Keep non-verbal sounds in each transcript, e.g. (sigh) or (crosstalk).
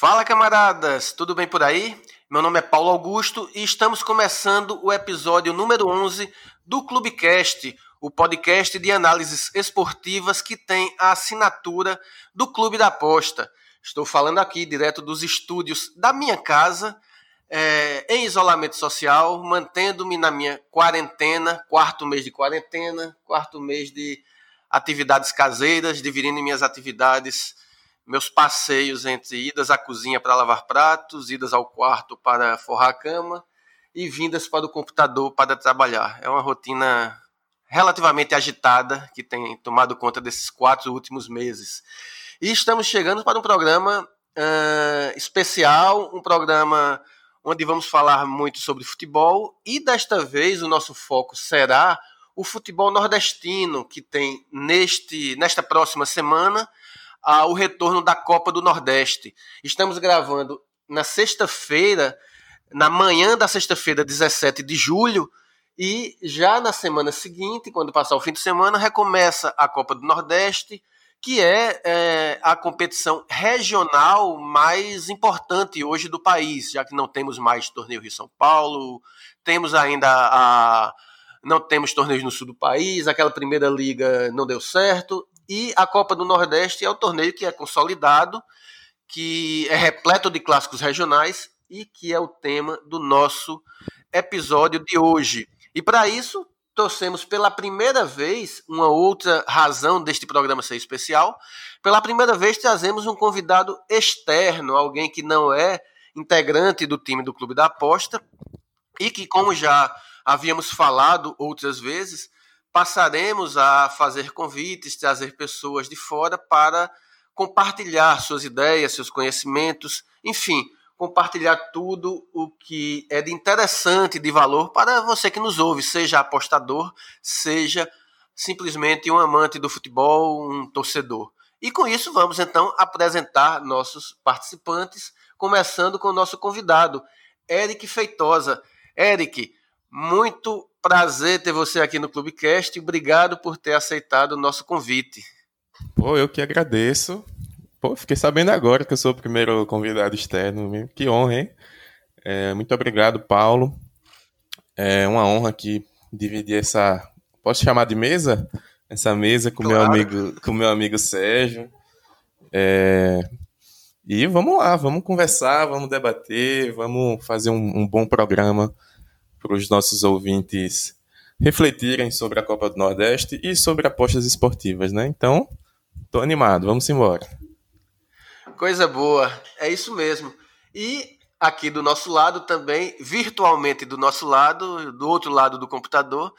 Fala camaradas, tudo bem por aí? Meu nome é Paulo Augusto e estamos começando o episódio número 11 do Clubecast, o podcast de análises esportivas que tem a assinatura do Clube da Aposta. Estou falando aqui direto dos estúdios da minha casa, é, em isolamento social, mantendo-me na minha quarentena, quarto mês de quarentena, quarto mês de atividades caseiras, dividindo minhas atividades meus passeios entre idas à cozinha para lavar pratos, idas ao quarto para forrar a cama e vindas para o computador para trabalhar. É uma rotina relativamente agitada que tem tomado conta desses quatro últimos meses. E estamos chegando para um programa uh, especial, um programa onde vamos falar muito sobre futebol e desta vez o nosso foco será o futebol nordestino que tem neste nesta próxima semana ao retorno da Copa do Nordeste. Estamos gravando na sexta-feira, na manhã da sexta-feira, 17 de julho, e já na semana seguinte, quando passar o fim de semana, recomeça a Copa do Nordeste, que é, é, a competição regional mais importante hoje do país, já que não temos mais torneio Rio São Paulo, temos ainda a. Não temos torneios no sul do país, aquela primeira liga não deu certo, e a Copa do Nordeste é o torneio que é consolidado, que é repleto de clássicos regionais e que é o tema do nosso episódio de hoje. E para isso, trouxemos pela primeira vez uma outra razão deste programa ser especial. Pela primeira vez, trazemos um convidado externo, alguém que não é integrante do time do Clube da Aposta e que, como já havíamos falado outras vezes, passaremos a fazer convites, trazer pessoas de fora para compartilhar suas ideias, seus conhecimentos, enfim, compartilhar tudo o que é de interessante, de valor para você que nos ouve, seja apostador, seja simplesmente um amante do futebol, um torcedor. E com isso vamos então apresentar nossos participantes, começando com o nosso convidado, Eric Feitosa. Eric, muito prazer ter você aqui no Clubecast e obrigado por ter aceitado o nosso convite. Pô, eu que agradeço. Pô, fiquei sabendo agora que eu sou o primeiro convidado externo. Que honra, hein? É, muito obrigado, Paulo. É uma honra aqui dividir essa. Posso chamar de mesa? Essa mesa com claro. meu amigo, com meu amigo Sérgio. É... E vamos lá, vamos conversar, vamos debater, vamos fazer um, um bom programa para os nossos ouvintes refletirem sobre a Copa do Nordeste e sobre apostas esportivas, né? Então, tô animado, vamos embora. Coisa boa, é isso mesmo. E aqui do nosso lado também, virtualmente do nosso lado, do outro lado do computador,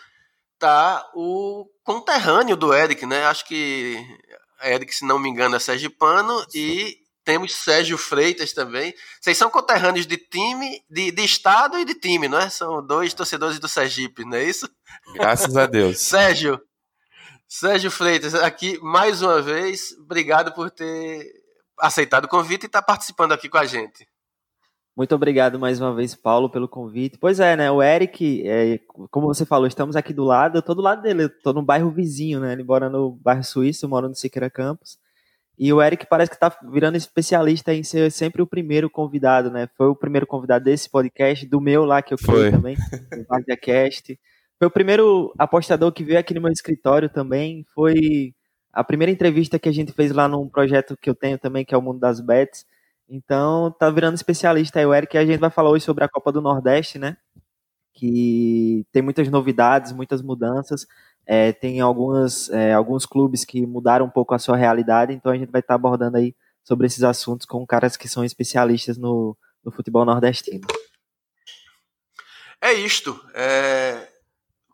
tá o conterrâneo do Eric, né? Acho que Eric, se não me engano, é sergipano e temos Sérgio Freitas também. Vocês são conterrâneos de time, de, de estado e de time, não é? São dois torcedores do Sergipe, não é isso? Graças a Deus. (laughs) Sérgio, Sérgio Freitas, aqui mais uma vez, obrigado por ter aceitado o convite e estar tá participando aqui com a gente. Muito obrigado mais uma vez, Paulo, pelo convite. Pois é, né? O Eric, é, como você falou, estamos aqui do lado, eu estou do lado dele, eu tô no bairro vizinho, né? Ele mora no bairro Suíço, eu moro no Siqueira Campos. E o Eric parece que está virando especialista em ser sempre o primeiro convidado, né? Foi o primeiro convidado desse podcast, do meu lá que eu criei também, do podcast. Foi o primeiro apostador que veio aqui no meu escritório também. Foi a primeira entrevista que a gente fez lá num projeto que eu tenho também, que é o Mundo das Bets. Então, tá virando especialista aí o Eric. E a gente vai falar hoje sobre a Copa do Nordeste, né? Que tem muitas novidades, muitas mudanças. É, tem algumas, é, alguns clubes que mudaram um pouco a sua realidade, então a gente vai estar abordando aí sobre esses assuntos com caras que são especialistas no, no futebol nordestino. É isto. É...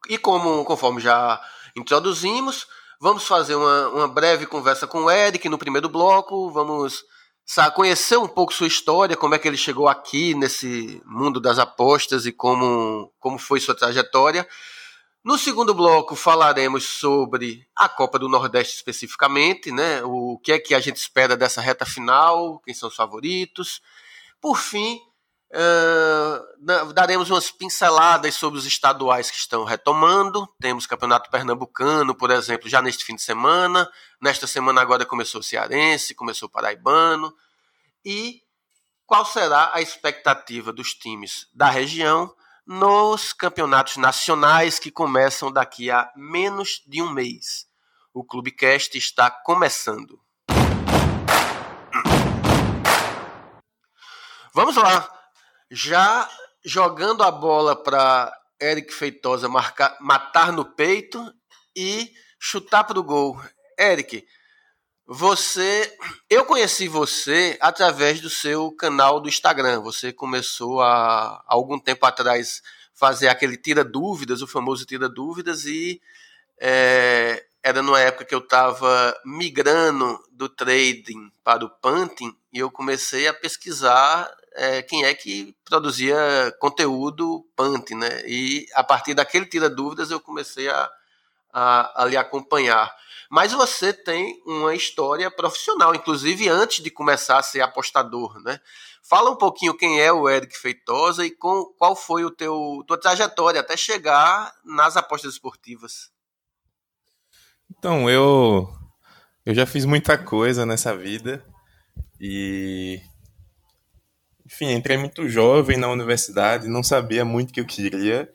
E como conforme já introduzimos, vamos fazer uma, uma breve conversa com o Eric no primeiro bloco. Vamos sabe, conhecer um pouco sua história, como é que ele chegou aqui nesse mundo das apostas e como, como foi sua trajetória. No segundo bloco falaremos sobre a Copa do Nordeste especificamente, né? O que é que a gente espera dessa reta final, quem são os favoritos. Por fim, uh, daremos umas pinceladas sobre os estaduais que estão retomando. Temos Campeonato Pernambucano, por exemplo, já neste fim de semana. Nesta semana agora começou o Cearense, começou o Paraibano. E qual será a expectativa dos times da região nos campeonatos nacionais que começam daqui a menos de um mês. O Clubecast está começando. Vamos lá. Já jogando a bola para Eric Feitosa marcar, matar no peito e chutar para o gol. Eric, você, eu conheci você através do seu canal do Instagram. Você começou a, algum tempo atrás fazer aquele tira dúvidas, o famoso tira dúvidas e é, era numa época que eu estava migrando do trading para o punting e eu comecei a pesquisar é, quem é que produzia conteúdo punting, né? E a partir daquele tira dúvidas eu comecei a, a, a lhe acompanhar. Mas você tem uma história profissional, inclusive antes de começar a ser apostador, né? Fala um pouquinho quem é o Eric Feitosa e com, qual foi o teu tua trajetória até chegar nas apostas esportivas. Então, eu eu já fiz muita coisa nessa vida e enfim, entrei muito jovem na universidade, não sabia muito o que eu queria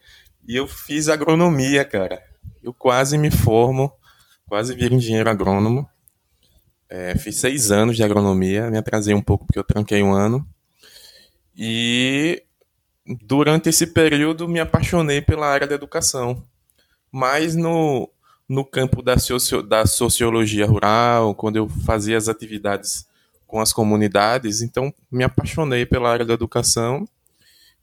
e eu fiz agronomia, cara. Eu quase me formo quase viro engenheiro agrônomo. É, fiz seis anos de agronomia, me atrasei um pouco porque eu tranquei um ano. E durante esse período me apaixonei pela área da educação, mais no, no campo da, socio, da sociologia rural, quando eu fazia as atividades com as comunidades, então me apaixonei pela área da educação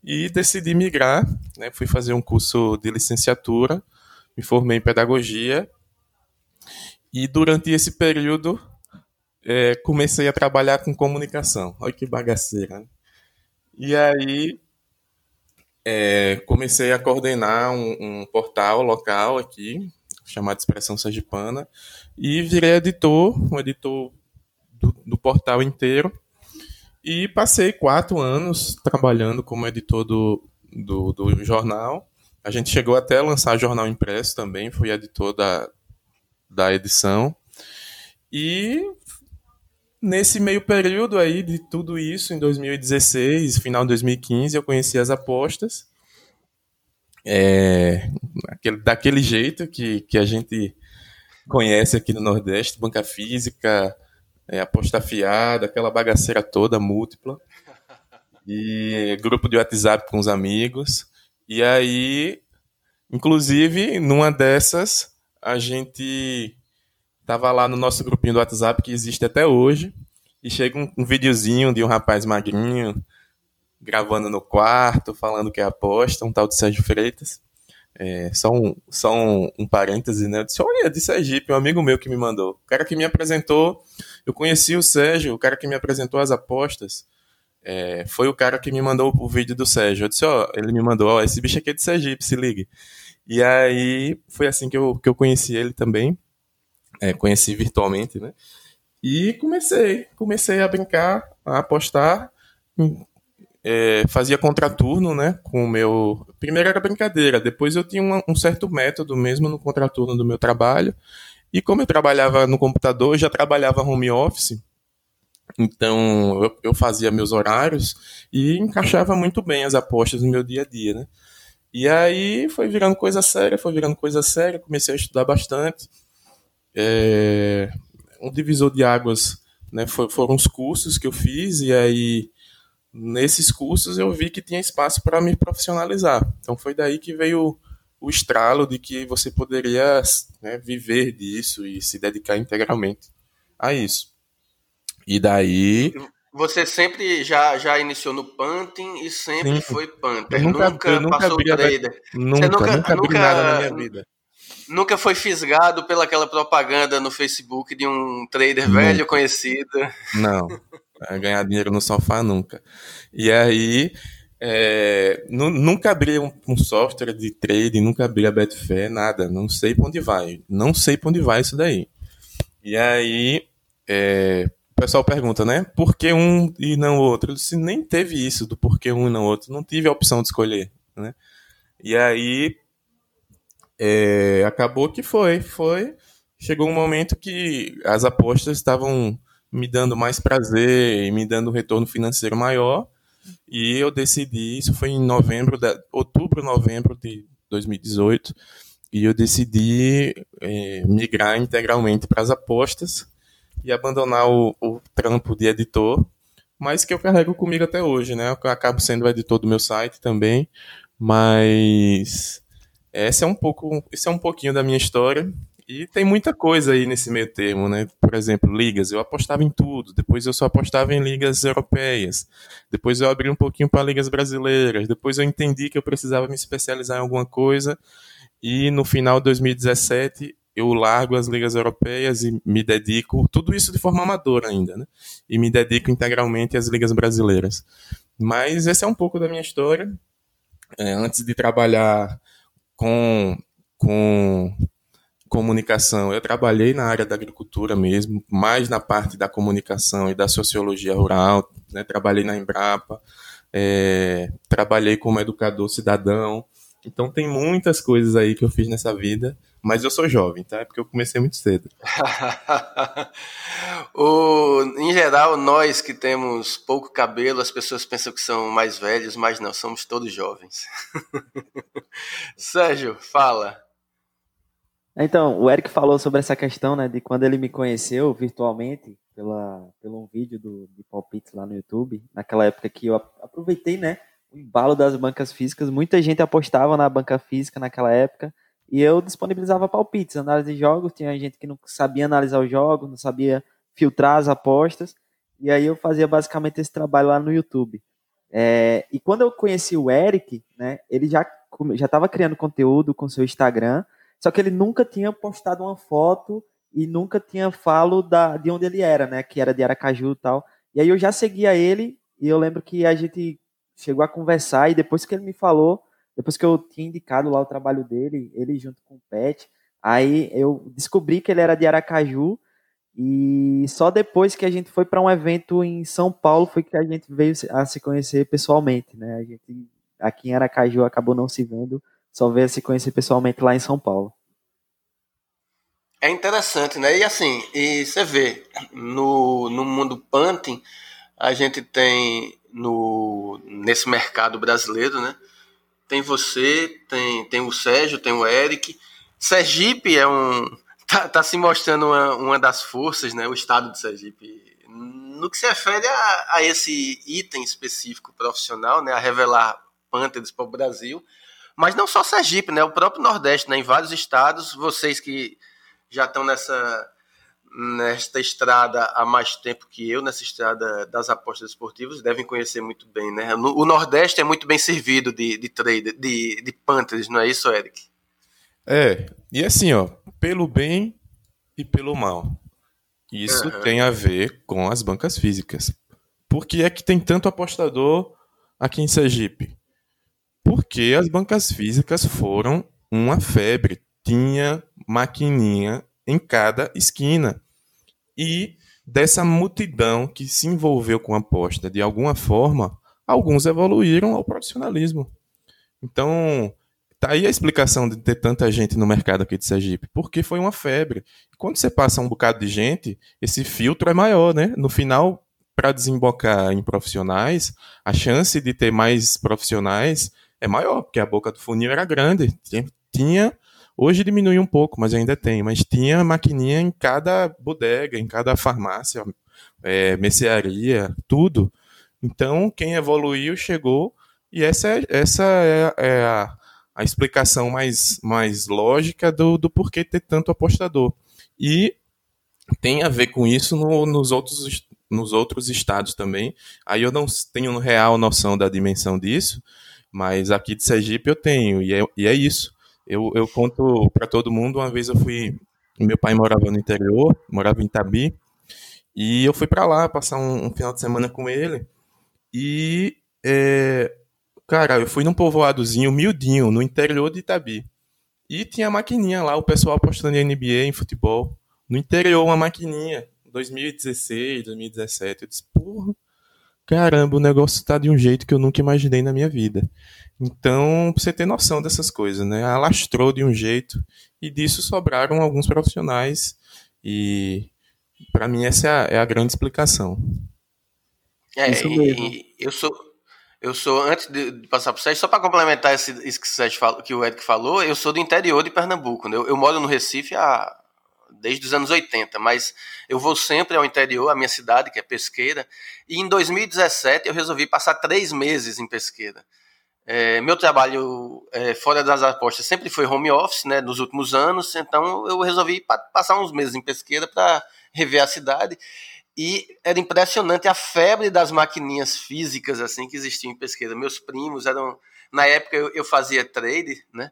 e decidi migrar, né, fui fazer um curso de licenciatura, me formei em pedagogia e durante esse período, é, comecei a trabalhar com comunicação. Olha que bagaceira. Né? E aí, é, comecei a coordenar um, um, portal local aqui, chamado Expressão Sergipana, e virei editor, um editor do, do portal inteiro. E passei quatro anos trabalhando como editor do, do, do jornal. A gente chegou até a lançar jornal impresso também, fui editor da, da edição. E nesse meio período aí de tudo isso, em 2016, final de 2015, eu conheci as apostas. É, daquele jeito que, que a gente conhece aqui no Nordeste, banca física, é, aposta fiada, aquela bagaceira toda, múltipla. E grupo de WhatsApp com os amigos. E aí, inclusive, numa dessas, a gente tava lá no nosso grupinho do WhatsApp que existe até hoje e chega um, um videozinho de um rapaz magrinho gravando no quarto, falando que é aposta, um tal de Sérgio Freitas. É, só um, só um, um parêntese, né? Eu disse, olha, de Sergipe, um amigo meu que me mandou. O cara que me apresentou, eu conheci o Sérgio, o cara que me apresentou as apostas, é, foi o cara que me mandou o vídeo do Sérgio. Eu disse, ó, ele me mandou, ó, esse bicho aqui é de Sergipe, se ligue. E aí foi assim que eu, que eu conheci ele também. É, conheci virtualmente, né? E comecei, comecei a brincar, a apostar. É, fazia contraturno, né? Com o meu. Primeiro era brincadeira, depois eu tinha um, certo método mesmo no contraturno do meu trabalho. E como eu trabalhava no computador, já trabalhava home office, então eu, eu, fazia meus horários e encaixava muito bem as apostas no meu dia a dia, né? E aí foi virando coisa séria, foi virando coisa séria, comecei a estudar bastante. É, um divisor de águas né, foram os cursos que eu fiz, e aí nesses cursos eu vi que tinha espaço para me profissionalizar. Então foi daí que veio o estralo de que você poderia né, viver disso e se dedicar integralmente a isso. E daí você sempre já, já iniciou no punting e sempre Sim. foi punter. nunca, nunca, nunca passou trader. Nunca, Você nunca, nunca, nunca nada na minha vida. Nunca foi fisgado pelaquela propaganda no Facebook de um trader nunca. velho conhecido. Não. Ganhar dinheiro no sofá nunca. E aí, é, nunca abri um, um, software de trading, nunca abri a Betfair, nada. Não sei pra onde vai. Não sei pra onde vai isso daí. E aí, é, o pessoal pergunta, né? Por que um e não outro? Eu disse, nem teve isso do porquê um e não outro. Não tive a opção de escolher, né? E aí, é, acabou que foi. Foi. Chegou um momento que as apostas estavam me dando mais prazer e me dando um retorno financeiro maior. E eu decidi, isso foi em novembro, outubro, novembro de 2018, e eu decidi é, migrar integralmente para as apostas e abandonar o, o, trampo de editor, mas que eu carrego comigo até hoje, né? Eu acabo sendo o editor do meu site também, mas esse é um pouco, esse é um pouquinho da minha história. E tem muita coisa aí nesse meio termo, né? Por exemplo, ligas. Eu apostava em tudo. Depois eu só apostava em ligas europeias. Depois eu abri um pouquinho para ligas brasileiras. Depois eu entendi que eu precisava me especializar em alguma coisa. E no final de 2017 eu largo as ligas europeias e me dedico, tudo isso de forma amadora ainda, né? E me dedico integralmente às ligas brasileiras. Mas esse é um pouco da minha história. É, antes de trabalhar com, com comunicação. Eu trabalhei na área da agricultura mesmo, mais na parte da comunicação e da sociologia rural. Né? Trabalhei na Embrapa, é, trabalhei como educador cidadão. Então tem muitas coisas aí que eu fiz nessa vida, mas eu sou jovem, tá? É porque eu comecei muito cedo. (laughs) o, em geral, nós que temos pouco cabelo, as pessoas pensam que são mais velhos, mas não, somos todos jovens. (laughs) Sérgio, fala. Então, o Eric falou sobre essa questão, né, de quando ele me conheceu virtualmente pela, pelo um vídeo do, de palpites lá no YouTube, naquela época que eu aproveitei, né, o embalo das bancas físicas, muita gente apostava na banca física naquela época, e eu disponibilizava palpites, análise de jogos, tinha gente que não sabia analisar os jogos, não sabia filtrar as apostas, e aí eu fazia basicamente esse trabalho lá no YouTube. É, e quando eu conheci o Eric, né, ele já já estava criando conteúdo com seu Instagram, só que ele nunca tinha postado uma foto e nunca tinha falo da, de onde ele era, né? Que era de Aracaju e tal. E aí eu já seguia ele e eu lembro que a gente chegou a conversar e depois que ele me falou, depois que eu tinha indicado lá o trabalho dele, ele junto com o Pet, aí eu descobri que ele era de Aracaju e só depois que a gente foi para um evento em São Paulo foi que a gente veio a se conhecer pessoalmente, né? A gente aqui em Aracaju acabou não se vendo, só veio a se conhecer pessoalmente lá em São Paulo. É interessante, né? E assim, e você vê, no, no mundo punting, a gente tem no, nesse mercado brasileiro, né? Tem você, tem, tem o Sérgio, tem o Eric. Sergipe é um. (laughs) Tá, tá se mostrando uma, uma das forças, né? O estado de Sergipe. No que se refere a, a esse item específico profissional, né? A revelar Panthers para o Brasil mas não só Sergipe, né? O próprio Nordeste, né? Em vários estados, vocês que já estão nessa nesta estrada há mais tempo que eu, nessa estrada das apostas esportivas, devem conhecer muito bem, né? O Nordeste é muito bem servido de, de trader, de, de Panthers, não é isso, Eric? É, e assim, ó, pelo bem e pelo mal. Isso uhum. tem a ver com as bancas físicas. Por que é que tem tanto apostador aqui em Sergipe? Porque as bancas físicas foram uma febre. Tinha maquininha em cada esquina. E dessa multidão que se envolveu com a aposta de alguma forma, alguns evoluíram ao profissionalismo. Então, tá aí a explicação de ter tanta gente no mercado aqui de Sergipe, porque foi uma febre. Quando você passa um bocado de gente, esse filtro é maior, né? No final, para desembocar em profissionais, a chance de ter mais profissionais é maior, porque a boca do funil era grande. Tinha, hoje diminuiu um pouco, mas ainda tem, mas tinha maquininha em cada bodega, em cada farmácia, é, mercearia, tudo. Então, quem evoluiu chegou, e essa é, essa é, é a, a, explicação mais, mais lógica do, do porquê ter tanto apostador. E tem a ver com isso no, nos, outros, nos outros estados também. Aí eu não tenho real noção da dimensão disso, mas aqui de Sergipe eu tenho, e é, e é isso. Eu, eu conto para todo mundo, uma vez eu fui. Meu pai morava no interior, morava em Itabi, e eu fui para lá passar um, um, final de semana com ele. E, é, cara, eu fui num povoadozinho miudinho, no interior de Itabi. E tinha maquininha lá, o pessoal apostando em NBA, em futebol. No interior, uma maquininha. 2016, 2017. Eu disse, porra, caramba, o negócio tá de um jeito que eu nunca imaginei na minha vida. Então, pra você ter noção dessas coisas, né? Alastrou de um jeito e disso sobraram alguns profissionais e Para mim, essa é a, é a, grande explicação. É, isso mesmo. eu sou, eu sou, antes de passar para o Sérgio, só para complementar esse, isso que, o Sérgio falou, que o Eric falou, eu sou do interior de Pernambuco. Né? Eu, eu moro no Recife há, desde os anos 80, mas eu vou sempre ao interior, a minha cidade, que é Pesqueira, e em 2017 eu resolvi passar três meses em Pesqueira. É, meu trabalho é, fora das apostas sempre foi home office, né, nos últimos anos, então eu resolvi pa passar uns meses em pesquisa para rever a cidade. E era impressionante a febre das maquininhas físicas assim que existiam em pesquisa. Meus primos eram. Na época eu, eu fazia trade, né?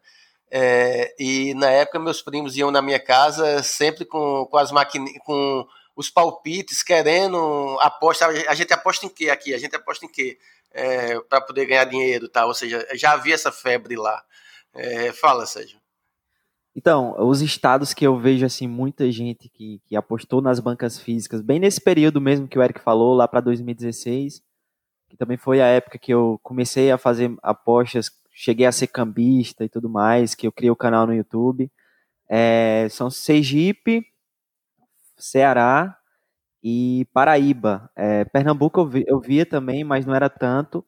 É, e na época meus primos iam na minha casa sempre com, com as maquininhas, com os palpites, querendo aposta. A gente aposta em quê aqui? A gente aposta em quê? é, para poder ganhar dinheiro, tá? Ou seja, já havia essa febre lá. É, fala, Sérgio. Então, os estados que eu vejo assim muita gente que, que apostou nas bancas físicas, bem nesse período mesmo que o Eric falou, lá para 2016, que também foi a época que eu comecei a fazer apostas, cheguei a ser cambista e tudo mais, que eu criei o canal no YouTube. É, são Sergipe, Ceará, e Paraíba. É, Pernambuco eu, vi, eu via também, mas não era tanto.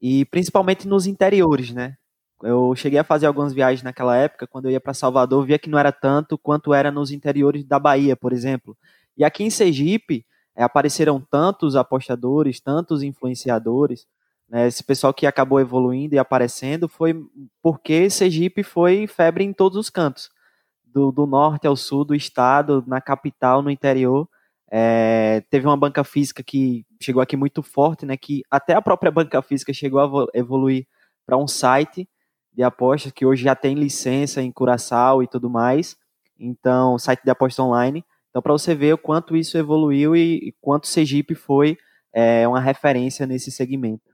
E principalmente nos interiores, né? Eu cheguei a fazer algumas viagens naquela época, quando eu ia para Salvador, via que não era tanto quanto era nos interiores da Bahia, por exemplo. E aqui em Sergipe, é, apareceram tantos apostadores, tantos influenciadores, né, esse pessoal que acabou evoluindo e aparecendo foi porque Sergipe foi febre em todos os cantos, do, do norte ao sul do estado, na capital, no interior. É, teve uma banca física que chegou aqui muito forte, né? Que até a própria (laughs) banca física chegou a evoluir para um site de apostas que hoje já tem licença em Curaçao e tudo mais. Então, site de apostas online. Então, para você ver o quanto isso evoluiu e, e quanto Sergipe foi é, uma referência nesse segmento.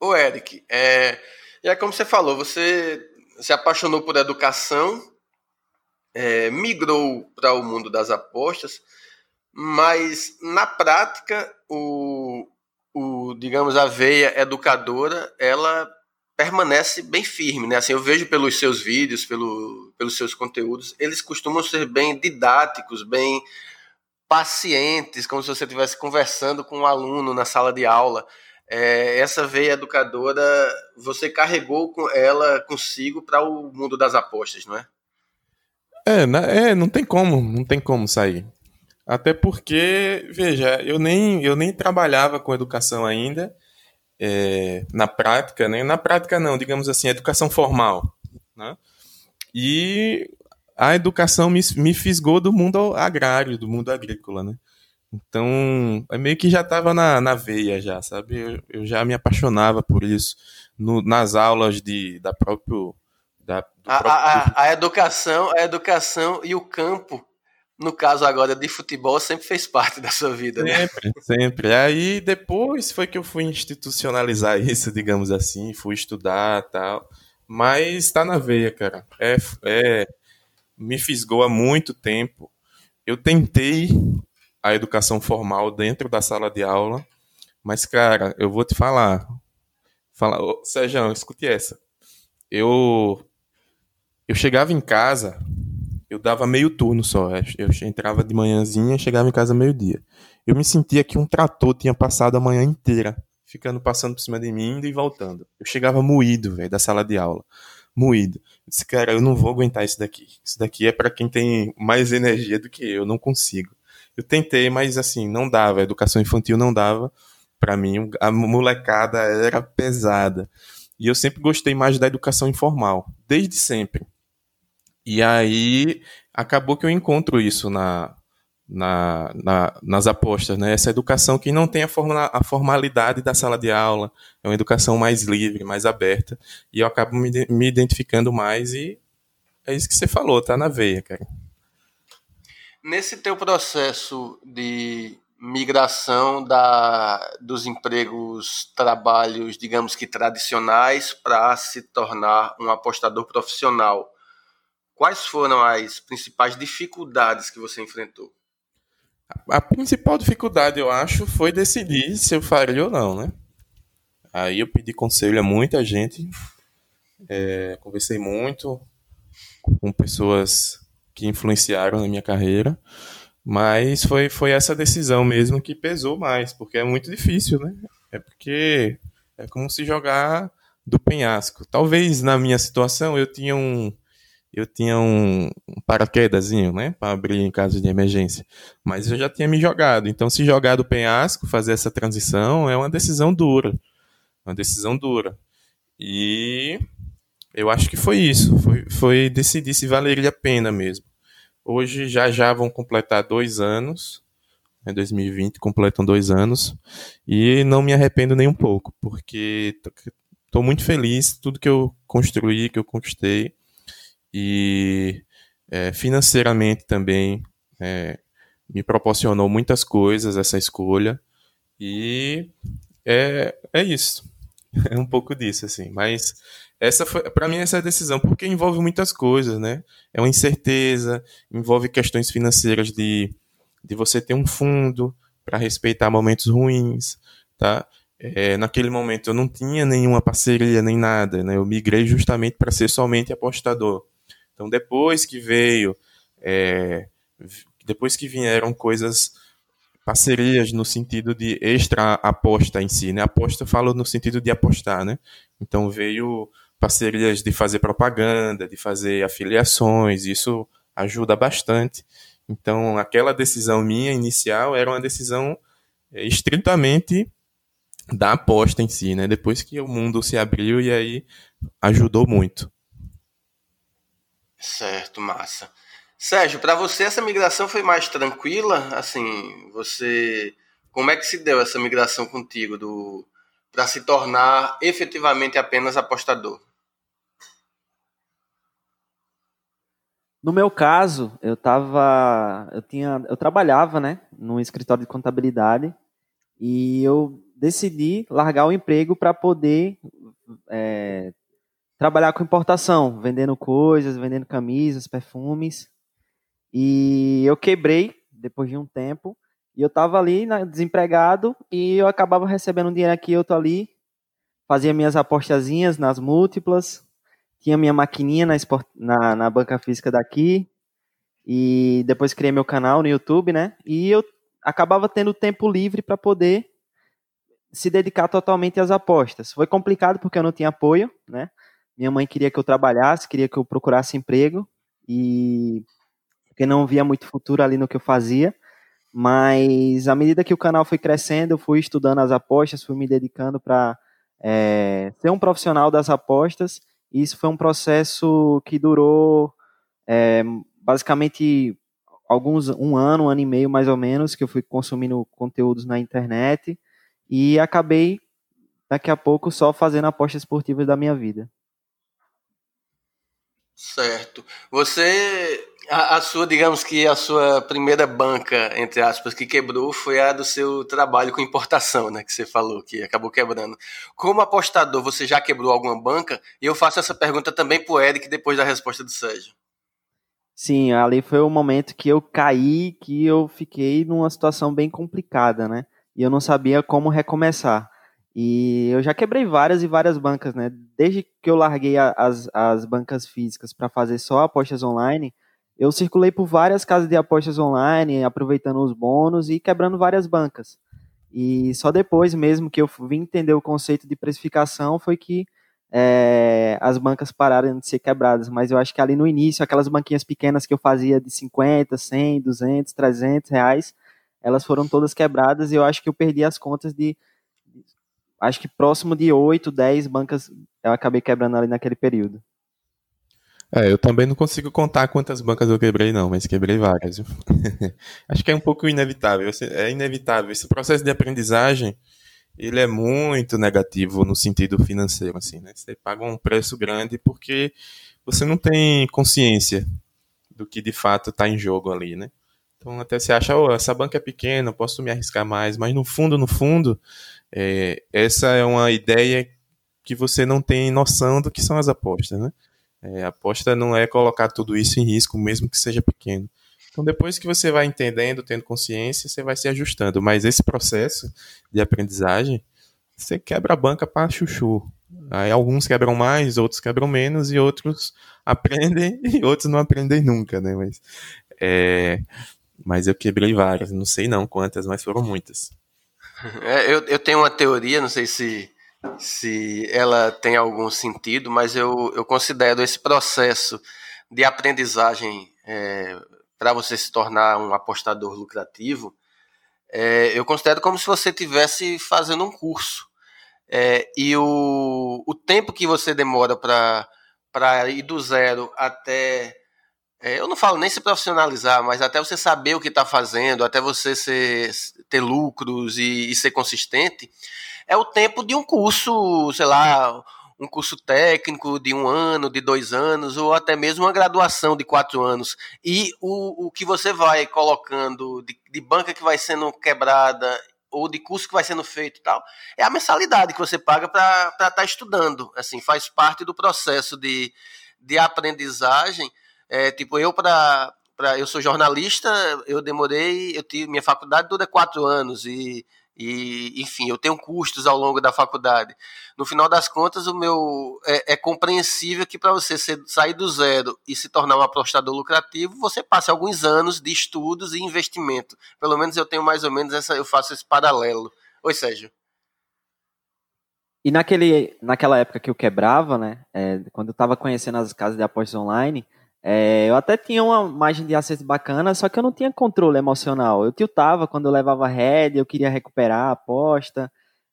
Ô, Eric, é, é como você falou, você se apaixonou por educação é, migrou para o mundo das apostas, mas na prática o, o digamos a veia educadora ela permanece bem firme, né? Assim, eu vejo pelos seus vídeos, pelo, pelos seus conteúdos, eles costumam ser bem didáticos, bem pacientes, como se você estivesse conversando com um aluno na sala de aula. É, essa veia educadora, você carregou ela consigo para o mundo das apostas, não é? É, é, não tem como, não tem como sair. Até porque, veja, eu nem, eu nem trabalhava com educação ainda, é, na prática, né? Na prática não, digamos assim, educação formal, né? E a educação me, me fisgou do mundo agrário, do mundo agrícola, né? Então, é meio que já estava na, na veia já, sabe? Eu, eu já me apaixonava por isso. No, nas aulas de, da próprio da, a, a, a, educação, a educação e o campo, no caso agora de futebol, sempre fez parte da sua vida, né? Sempre, sempre. Aí depois foi que eu fui institucionalizar (laughs) isso, digamos assim, fui estudar tal. Mas está na veia, cara. É, é, me fisgou há muito tempo. Eu tentei a educação formal dentro da sala de aula, mas, cara, eu vou te falar. Fala, Sérgio, escute essa. Eu eu chegava em casa, eu dava meio turno só. Eu entrava de manhãzinha e chegava em casa meio-dia. Eu me sentia que um trator tinha passado a manhã inteira, ficando passando por cima de mim, indo e voltando. Eu chegava moído, velho, da sala de aula. Moído. Eu disse, cara, eu não vou aguentar isso daqui. Isso daqui é para quem tem mais energia do que eu não consigo. Eu tentei, mas assim, não dava. A educação infantil não dava. Para mim, a molecada era pesada. E eu sempre gostei mais da educação informal, desde sempre. E aí acabou que eu encontro isso na, na, na, nas apostas, né? Essa educação que não tem a, forma, a formalidade da sala de aula, é uma educação mais livre, mais aberta, e eu acabo me, me identificando mais e é isso que você falou, tá na veia, cara. Nesse teu processo de migração da, dos empregos, trabalhos, digamos que tradicionais, para se tornar um apostador profissional, Quais foram as principais dificuldades que você enfrentou? A principal dificuldade, eu acho, foi decidir se eu faria ou não, né? Aí eu pedi conselho a muita gente, é, conversei muito com pessoas que influenciaram na minha carreira, Mas foi, foi essa decisão mesmo que pesou mais, porque é muito difícil, né? É porque é como se jogar do penhasco. Talvez na minha situação eu tinha um eu tinha um, paraquedazinho, né, para abrir em caso de emergência, mas eu já tinha me jogado. Então se jogar do penhasco, fazer essa transição é uma decisão dura. Uma decisão dura. E eu acho que foi isso, foi, foi decidir se valeria a pena mesmo. Hoje já já vão completar dois anos, em né, 2020 completam dois anos, e não me arrependo nem um pouco, porque estou muito feliz tudo que eu construí, que eu conquistei, e é, financeiramente também é, me proporcionou muitas coisas essa escolha, e é, é isso. (laughs) É um pouco disso, assim. Mas essa foi, para mim, essa é a decisão, porque envolve muitas coisas, né? É uma incerteza, envolve questões financeiras de, de você ter um fundo para respeitar momentos ruins, tá? É, naquele momento eu não tinha nenhuma parceria nem nada, né? Eu migrei justamente para ser somente apostador. Então depois que veio, é, depois que vieram coisas parcerias no sentido de extra aposta em si, né? Aposta falo no sentido de apostar, né? Então veio parcerias de fazer propaganda, de fazer afiliações, isso ajuda bastante. Então aquela decisão minha inicial era uma decisão é, estritamente da aposta em si, né? Depois que o mundo se abriu e aí ajudou muito. Certo, massa. Sérgio, para você essa migração foi mais tranquila? Assim, você como é que se deu essa migração contigo do para se tornar efetivamente apenas apostador? No meu caso, eu tava, eu tinha, eu trabalhava, né, num escritório de contabilidade e eu decidi largar o emprego para poder é, trabalhar com importação, vendendo coisas, vendendo camisas, perfumes. E eu quebrei depois de um tempo. E eu estava ali né, desempregado e eu acabava recebendo um dinheiro aqui, eu tô ali, fazia minhas apostazinhas nas múltiplas, tinha minha maquininha na, na, na banca física daqui e depois criei meu canal no YouTube, né? E eu acabava tendo tempo livre para poder se dedicar totalmente às apostas. Foi complicado porque eu não tinha apoio, né? Minha mãe queria que eu trabalhasse, queria que eu procurasse emprego e porque não via muito futuro ali no que eu fazia. Mas à medida que o canal foi crescendo, eu fui estudando as apostas, fui me dedicando para é, ser um profissional das apostas. E isso foi um processo que durou é, basicamente alguns um ano, um ano e meio mais ou menos, que eu fui consumindo conteúdos na internet e acabei daqui a pouco só fazendo apostas esportivas da minha vida. Certo. Você a, a, sua, digamos que a sua primeira banca, entre aspas, que quebrou foi a do seu trabalho com importação, né? Que você falou que acabou quebrando. Como apostador, você já quebrou alguma banca? E eu faço essa pergunta também pro Eric depois da resposta do Sérgio. Sim, ali foi o momento que eu caí, que eu fiquei numa situação bem complicada, né? E eu não sabia como recomeçar. E eu já quebrei várias e várias bancas, né? Desde que eu larguei as, as bancas físicas para fazer só apostas online, eu circulei por várias casas de apostas online, aproveitando os bônus e quebrando várias bancas. E só depois mesmo que eu vim entender o conceito de precificação foi que é, as bancas pararam de ser quebradas. Mas eu acho que ali no início, aquelas banquinhas pequenas que eu fazia de 50, 100, 200, 300 reais, elas foram todas quebradas e eu acho que eu perdi as contas de. Acho que próximo de 8, 10 bancas eu acabei quebrando ali naquele período. É, eu também não consigo contar quantas bancas eu quebrei, não, mas quebrei várias. (laughs) Acho que é um pouco inevitável. É inevitável. Esse processo de aprendizagem, ele é muito negativo no sentido financeiro, assim, né? Você paga um preço grande porque você não tem consciência do que de fato está em jogo ali, né? Então até você acha, oh, essa banca é pequena, posso me arriscar mais, mas no fundo, no fundo, é, essa é uma ideia que você não tem noção do que são as apostas, né? É, a aposta não é colocar tudo isso em risco, mesmo que seja pequeno. Então, depois que você vai entendendo, tendo consciência, você vai se ajustando. Mas esse processo de aprendizagem, você quebra a banca para chuchu. Aí alguns quebram mais, outros quebram menos, e outros (laughs) aprendem, e outros não aprendem nunca, né? Mas, é, mas eu quebrei várias. Não sei não quantas, mas foram muitas. É, eu, eu tenho uma teoria, não sei se, se ela tem algum sentido, mas eu, eu considero esse processo de aprendizagem é, para você se tornar um apostador lucrativo, é, eu considero como se você estivesse fazendo um curso. É, e o, o tempo que você demora para ir do zero até. É, eu não falo nem se profissionalizar, mas até você saber o que está fazendo, até você ser, ter lucros e, e ser consistente, é o tempo de um curso, sei lá, um curso técnico de um ano, de dois anos, ou até mesmo uma graduação de quatro anos. E o, o que você vai colocando de, de banca que vai sendo quebrada ou de curso que vai sendo feito tal, é a mensalidade que você paga para estar tá estudando. Assim, faz parte do processo de, de aprendizagem. É, tipo, eu para eu sou jornalista, eu demorei, eu tive minha faculdade dura quatro anos e e, enfim, eu tenho custos ao longo da faculdade. No final das contas, o meu é, é compreensível que para você ser, sair do zero e se tornar um apostador lucrativo, você passe alguns anos de estudos e investimento. Pelo menos eu tenho mais ou menos essa, eu faço esse paralelo. Oi, Sérgio. E naquele, naquela época que eu quebrava, né, é, quando eu estava conhecendo as casas de apostas online, é, eu até tinha uma margem de acesso bacana, só que eu não tinha controle emocional. Eu tiltava quando eu levava head, eu queria recuperar a aposta.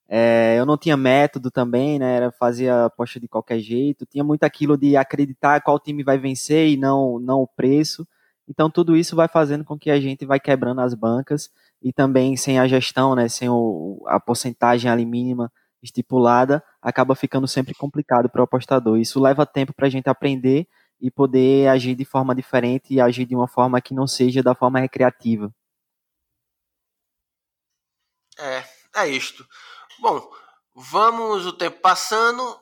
É, eu não tinha método também, né? Era, fazia aposta de qualquer jeito. Tinha muito aquilo de acreditar qual time vai vencer e não, não o preço. Então tudo isso vai fazendo com que a gente vai quebrando as bancas e também sem a gestão, né? Sem o, a porcentagem ali mínima estipulada, acaba ficando sempre complicado para o apostador. Isso leva tempo para a gente aprender e poder agir de forma diferente e agir de uma forma que não seja da forma recreativa. É, é isto. Bom, vamos o tempo passando,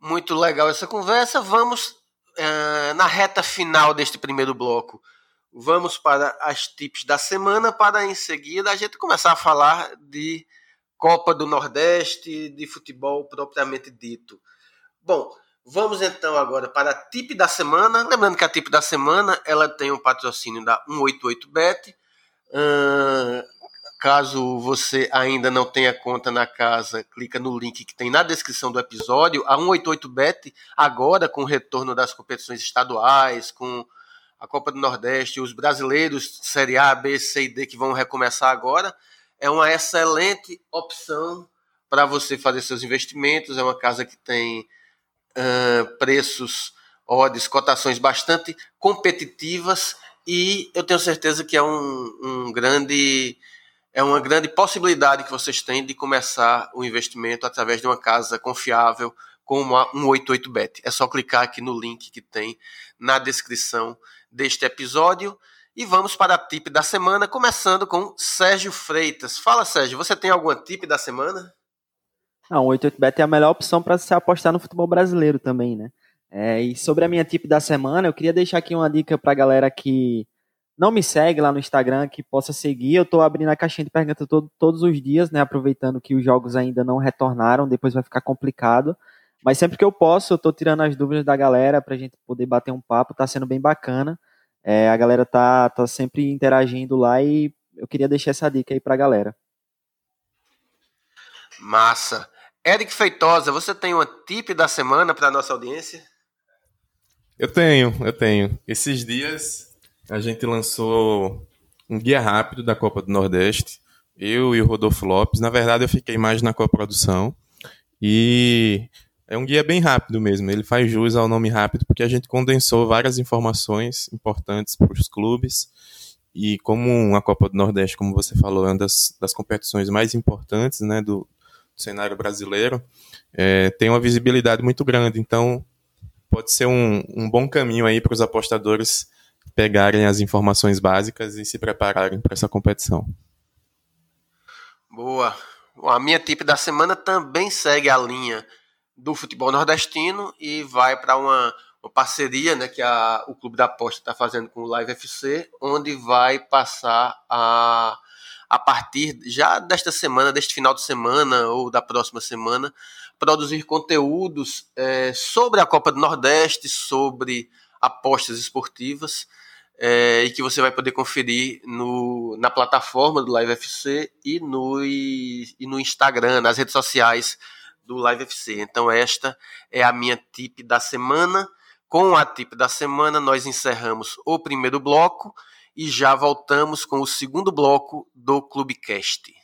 muito legal essa conversa. Vamos é, na reta final deste primeiro bloco. Vamos para as tips da semana, para em seguida a gente começar a falar de Copa do Nordeste, de futebol propriamente dito. Bom, Vamos então agora para a tip da semana. Lembrando que a tip da semana ela tem um patrocínio da 188bet. Uh, caso você ainda não tenha conta na casa, clica no link que tem na descrição do episódio. A 188bet agora com o retorno das competições estaduais, com a Copa do Nordeste, os brasileiros Série A, B, C e D que vão recomeçar agora, é uma excelente opção para você fazer seus investimentos. É uma casa que tem uh, preços, odds, cotações bastante competitivas e eu tenho certeza que é um, um grande é uma grande possibilidade que vocês têm de começar o investimento através de uma casa confiável como a 188bet. É só clicar aqui no link que tem na descrição deste episódio. E vamos para a tip da semana, começando com Sérgio Freitas. Fala, Sérgio, você tem alguma tip da semana? Não, o 88bet é a melhor opção para se apostar no futebol brasileiro também, né? É, e sobre a minha tip da semana, eu queria deixar aqui uma dica para a galera que não me segue lá no Instagram, que possa seguir. Eu estou abrindo a caixinha de perguntas todo, todos os dias, né? Aproveitando que os jogos ainda não retornaram, depois vai ficar complicado. Mas sempre que eu posso, eu estou tirando as dúvidas da galera para a gente poder bater um papo, tá sendo bem bacana. É, a galera tá, tá sempre interagindo lá e eu queria deixar essa dica aí para a galera. Massa. Eric Feitosa, você tem uma tip da semana para nossa audiência? Eu tenho, eu tenho. Esses dias a gente lançou um guia rápido da Copa do Nordeste. Eu e o Rodolfo Lopes. Na verdade, eu fiquei mais na coprodução. E é um guia bem rápido mesmo. Ele faz jus ao nome rápido porque a gente condensou várias informações importantes para os clubes. E como a Copa do Nordeste, como você falou, é uma das, das competições mais importantes né, do, cenário brasileiro, é, tem uma visibilidade muito grande. Então, pode ser um, um bom caminho aí para os apostadores pegarem as informações básicas e se prepararem para essa competição. Boa. Bom, a minha tip da semana também segue a linha do futebol nordestino e vai para uma, uma, parceria né, que a, o Clube da Aposta está fazendo com o Live FC, onde vai passar a a partir já desta semana, deste final de semana ou da próxima semana, produzir conteúdos é, sobre a Copa do Nordeste, sobre apostas esportivas. é, e que você vai poder conferir no, na plataforma do Live FC e no, e, e no Instagram, nas redes sociais do Live FC. Então, esta é a minha tip da semana. Com a tip da semana, nós encerramos o primeiro bloco e já voltamos com o segundo bloco do Clubecast.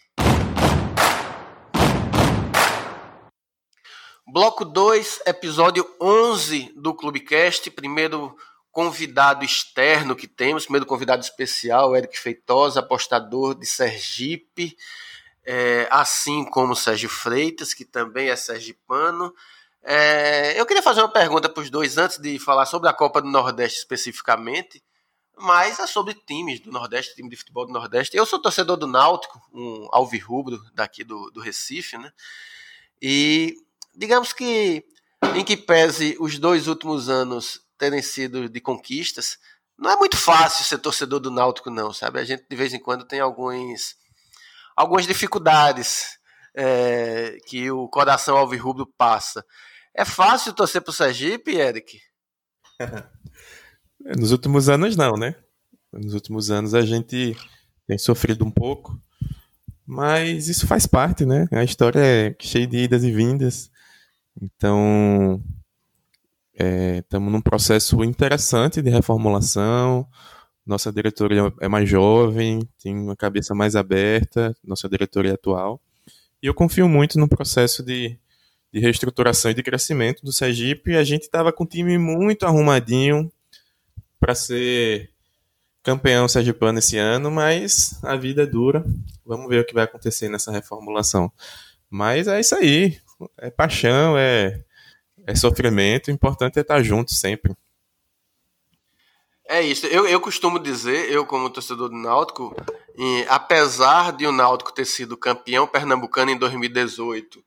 Bloco 2, episódio 11 do Clubecast, primeiro convidado externo que temos, primeiro convidado especial, Eric Feitosa, apostador de Sergipe, é, assim como Sérgio Freitas, que também é sergipano. É, eu queria fazer uma pergunta para os dois antes de falar sobre a Copa do Nordeste especificamente, mas é sobre times do Nordeste, time de futebol do Nordeste. Eu sou torcedor do Náutico, um alvirrubro daqui do, do Recife, né? E digamos que, em que pese os dois últimos anos terem sido de conquistas, não é muito fácil ser torcedor do Náutico, não, sabe? A gente de vez em quando tem alguns, algumas dificuldades é, que o coração alvirrubro passa. É fácil torcer pro Sergipe, Eric? (laughs) Nos últimos anos, não, né? Nos últimos anos a gente tem sofrido um pouco, mas isso faz parte, né? A história é cheia de idas e vindas. Então, Estamos é, num processo interessante de reformulação. Nossa diretoria é mais jovem, tem uma cabeça mais aberta, nossa diretoria atual. E eu confio muito no processo de, de reestruturação e de crescimento do Sergipe. A gente estava com um time muito arrumadinho para ser campeão sergipano esse ano, mas a vida é dura. Vamos ver o que vai acontecer nessa reformulação. Mas é isso aí. É paixão, é é sofrimento, o importante é estar junto sempre. É isso. Eu, eu costumo dizer, eu como torcedor do Náutico, e, apesar de o Náutico ter sido campeão pernambucano em 2018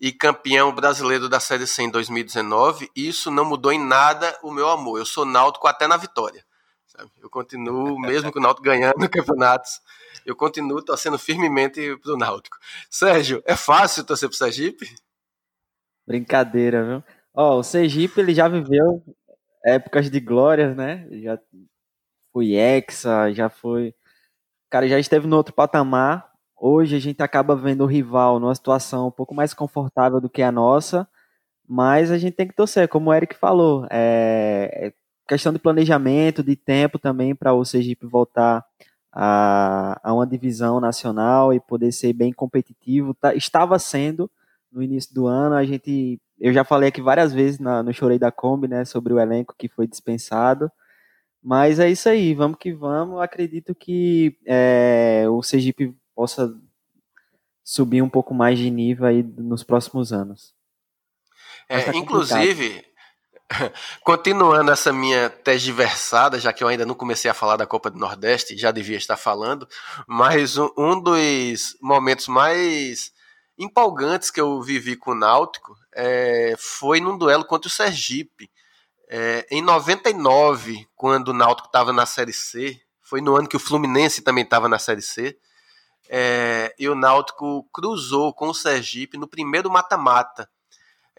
e campeão brasileiro da Série C em 2019, isso não mudou em nada o meu amor. Eu sou Náutico até na vitória. Sabe? Eu continuo, (laughs) mesmo com o Náutico ganhando (laughs) campeonatos, eu continuo torcendo firmemente pro Náutico. Sérgio, é fácil torcer pro Sergipe? Brincadeira, viu? Ó, o Sergipe ele já viveu épocas de glórias, né? Já foi hexa, já foi. Cara, já esteve no outro patamar. Hoje a gente acaba vendo o rival numa situação um pouco mais confortável do que a nossa, mas a gente tem que torcer, como o Eric falou. É, é questão de planejamento, de tempo também para o Sergipe voltar a, a uma divisão nacional e poder ser bem competitivo. Tá, estava sendo no início do ano, a gente eu já falei aqui várias vezes na, no Chorei da Kombi, né, sobre o elenco que foi dispensado. Mas é isso aí, vamos que vamos. Acredito que é, o Sergipe possa subir um pouco mais de nível aí nos próximos anos. É, tá inclusive, (laughs) continuando essa minha versada, já que eu ainda não comecei a falar da Copa do Nordeste, já devia estar falando, mas um, um dos momentos mais empolgantes que eu vivi com o Náutico é, foi num duelo contra o Sergipe. É, em 99, quando o Náutico estava na Série C, foi no ano que o Fluminense também estava na Série C, é, e o Náutico cruzou com o Sergipe no primeiro mata-mata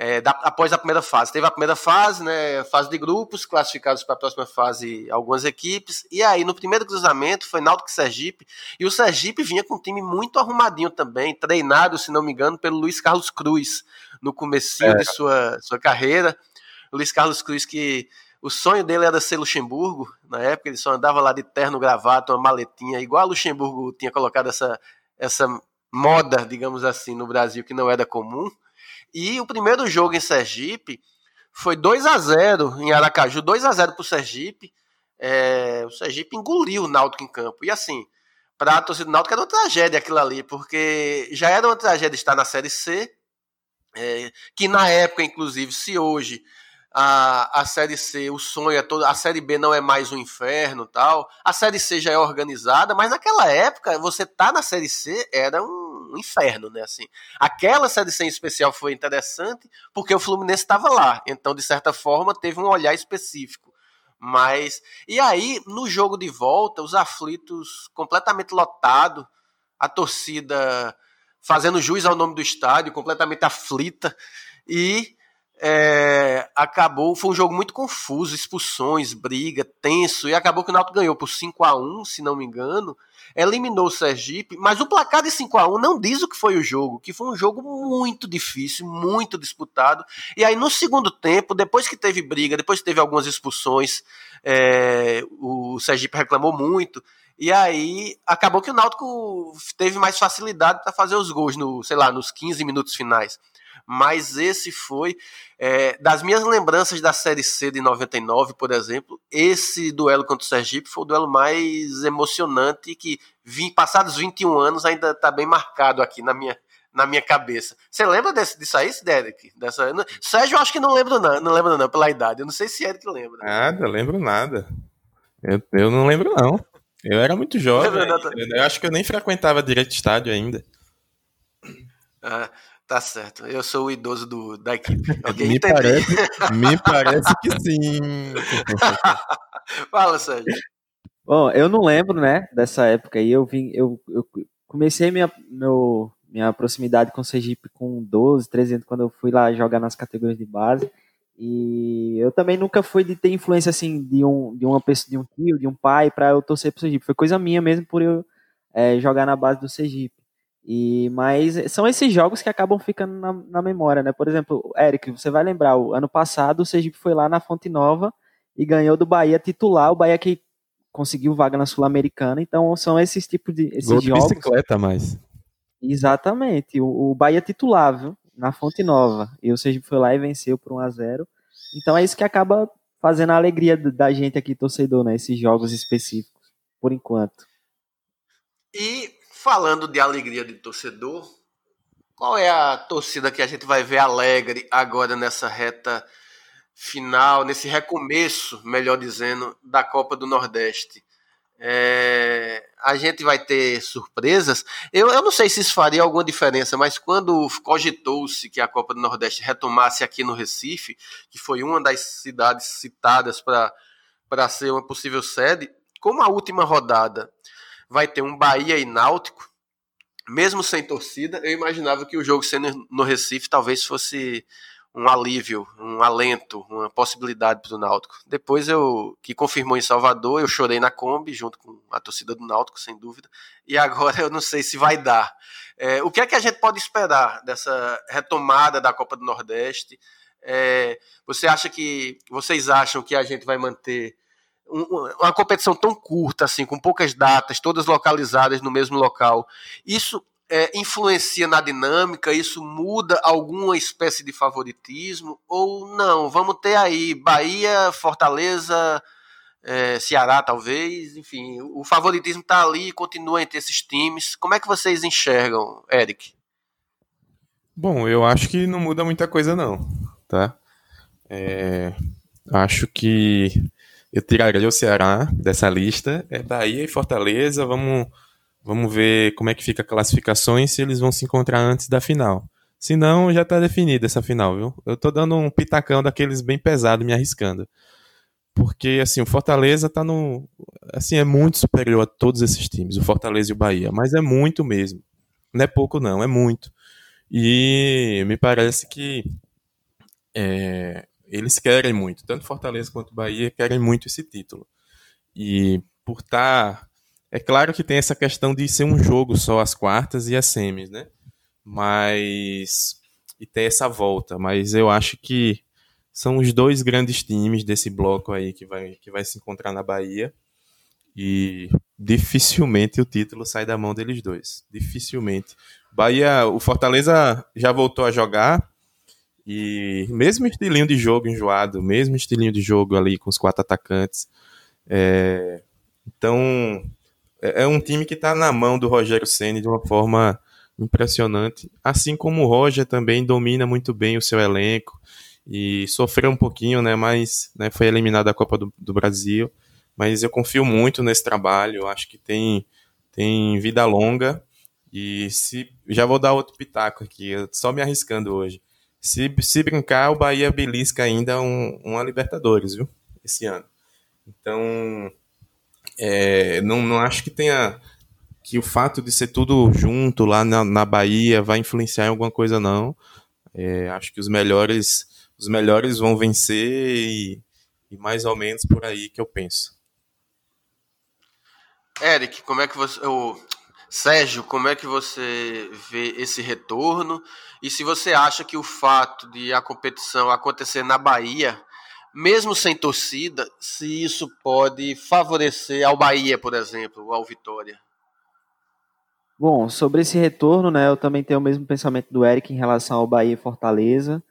é, após a primeira fase. Teve a primeira fase, né, fase de grupos, classificados para a próxima fase algumas equipes, e aí no primeiro cruzamento foi Náutico e Sergipe, e o Sergipe vinha com um time muito arrumadinho também, treinado, se não me engano, pelo Luiz Carlos Cruz, no comecinho é. de sua, sua carreira. O Luiz Carlos Cruz que o sonho dele era ser Luxemburgo, na época ele só andava lá de terno, gravata, uma maletinha, igual a Luxemburgo tinha colocado essa, essa moda, digamos assim, no Brasil, que não era comum. E o primeiro jogo em Sergipe foi 2 a 0 em Aracaju, 2 a 0 para o Sergipe. É, o Sergipe engoliu o Náutico em campo. E assim, para a torcida do Náutico era uma tragédia aquilo ali, porque já era uma tragédia estar na Série C, é, que na época, inclusive, se hoje a, a Série C, o sonho é todo, a Série B não é mais um inferno tal, a Série C já é organizada, mas naquela época, você tá na Série C era um inferno, né? Assim, aquela série C em especial foi interessante porque o Fluminense estava lá, então de certa forma teve um olhar específico. Mas e aí no jogo de volta, os aflitos completamente lotado, a torcida fazendo juiz ao nome do estádio, completamente aflita e é, acabou, foi um jogo muito confuso, expulsões, briga, tenso, e acabou que o Náutico ganhou por 5 a 1 se não me engano, eliminou o Sergipe, mas o placar de 5 a 1 não diz o que foi o jogo, que foi um jogo muito difícil, muito disputado, e aí no segundo tempo, depois que teve briga, depois que teve algumas expulsões, é, o Sergipe reclamou muito, e aí acabou que o Náutico teve mais facilidade para fazer os gols no, sei lá, nos 15 minutos finais mas esse foi é, das minhas lembranças da Série C de 99, por exemplo, esse duelo contra o Sergipe foi o duelo mais emocionante que, vim, passados 21 anos, ainda está bem marcado aqui na minha, na minha cabeça. Você lembra desse, disso aí, Derek? Dessa... Sérgio, eu acho que não lembro não, não lembro não, pela idade. Eu não sei se Eric lembra. Nada, lembro nada. Eu, eu não lembro não. Eu era muito jovem. (laughs) Eu, eu acho que eu nem frequentava direito estádio ainda. Ah, Tá certo. Eu sou o idoso do, da equipe. (laughs) Okay? me, parece, (laughs) me parece que sim. (laughs) Fala, Sérgio. Bom, eu não lembro, né, dessa época aí. Eu vim, eu, eu comecei minha, meu, minha proximidade com o Sergipe com 12, 13 anos, quando eu fui lá jogar nas categorias de base. E eu também nunca fui de ter influência assim de um de uma pessoa, de um tio, de um pai para eu torcer pro Sergipe. Foi coisa minha mesmo por eu é, jogar na base do Sergipe. E, mas são esses jogos que acabam ficando na, na, memória, né? Por exemplo, Eric, você vai lembrar, o ano passado o Sergipe foi lá na Fonte Nova e ganhou do Bahia titular, o Bahia que conseguiu vaga na Sul-Americana, então são esses tipos de esses Gol jogos. De bicicleta mais. Exatamente, o, o Bahia titular, viu? Na Fonte Nova. E o Sergipe foi lá e venceu por 1 a 0. Então é isso que acaba fazendo a alegria da gente aqui torcedor, né? Esses jogos específicos, por enquanto. E Falando de alegria de torcedor, qual é a torcida que a gente vai ver alegre agora nessa reta final, nesse recomeço, melhor dizendo, da Copa do Nordeste? É, a gente vai ter surpresas. Eu, eu não sei se isso faria alguma diferença, mas quando cogitou-se que a Copa do Nordeste retomasse aqui no Recife, que foi uma das cidades citadas para ser uma possível sede, como a última rodada vai ter um Bahia e Náutico, mesmo sem torcida. Eu imaginava que o jogo sendo no Recife talvez fosse um alívio, um alento, uma possibilidade para o Náutico. Depois eu que confirmou em Salvador, eu chorei na Kombi junto com a torcida do Náutico, sem dúvida. E agora (laughs) eu não sei se vai dar. É, o que é que a gente pode esperar dessa retomada da Copa do Nordeste? É, você acha que vocês acham que a gente vai manter uma competição tão curta, assim, com poucas datas, todas localizadas no mesmo local, isso é, influencia na dinâmica? Isso muda alguma espécie de favoritismo? Ou não? Vamos ter aí Bahia, Fortaleza, é, Ceará, talvez, enfim, o favoritismo está ali e continua entre esses times. Como é que vocês enxergam, Eric? Bom, eu acho que não muda muita coisa, não, tá? É, acho que eu tiraria o Ceará dessa lista. É Bahia e Fortaleza. Vamos, vamos ver como é que fica a classificação e se eles vão se encontrar antes da final. Se não, já está definida essa final, viu? Eu tô dando um pitacão daqueles bem pesado, me arriscando. Porque, assim, o Fortaleza tá no. Assim, é muito superior a todos esses times, o Fortaleza e o Bahia. Mas é muito mesmo. Não é pouco, não, é muito. E me parece que é, eles querem muito, tanto Fortaleza quanto Bahia querem muito esse título. E por estar. Tá, é claro que tem essa questão de ser um jogo só as quartas e as semis, né? Mas. E ter essa volta. Mas eu acho que são os dois grandes times desse bloco aí que vai, que vai se encontrar na Bahia. E dificilmente o título sai da mão deles dois. Dificilmente. Bahia, o Fortaleza já voltou a jogar, e mesmo estilinho de jogo enjoado, mesmo estilinho de jogo ali com os quatro atacantes. É, então, é, é um time que está na mão do Rogério Ceni de uma forma impressionante. Assim como o Roger também domina muito bem o seu elenco e sofreu um pouquinho, né? Mas né, foi eliminado da Copa do, do Brasil. Mas eu confio muito nesse trabalho. Acho que tem, tem vida longa. E se já vou dar outro pitaco aqui, só me arriscando hoje. Se, se brincar, o Bahia belisca ainda um, uma Libertadores, viu? Esse ano. Então, é, não, não acho que tenha. que o fato de ser tudo junto lá na, na Bahia vai influenciar em alguma coisa, não. É, acho que os melhores os melhores vão vencer e, e mais ou menos por aí que eu penso. Eric, como é que você. Oh, Sérgio, como é que você vê esse retorno? E se você acha que o fato de a competição acontecer na Bahia, mesmo sem torcida, se isso pode favorecer ao Bahia, por exemplo, ao Vitória? Bom, sobre esse retorno, né, eu também tenho o mesmo pensamento do Eric em relação ao Bahia e Fortaleza.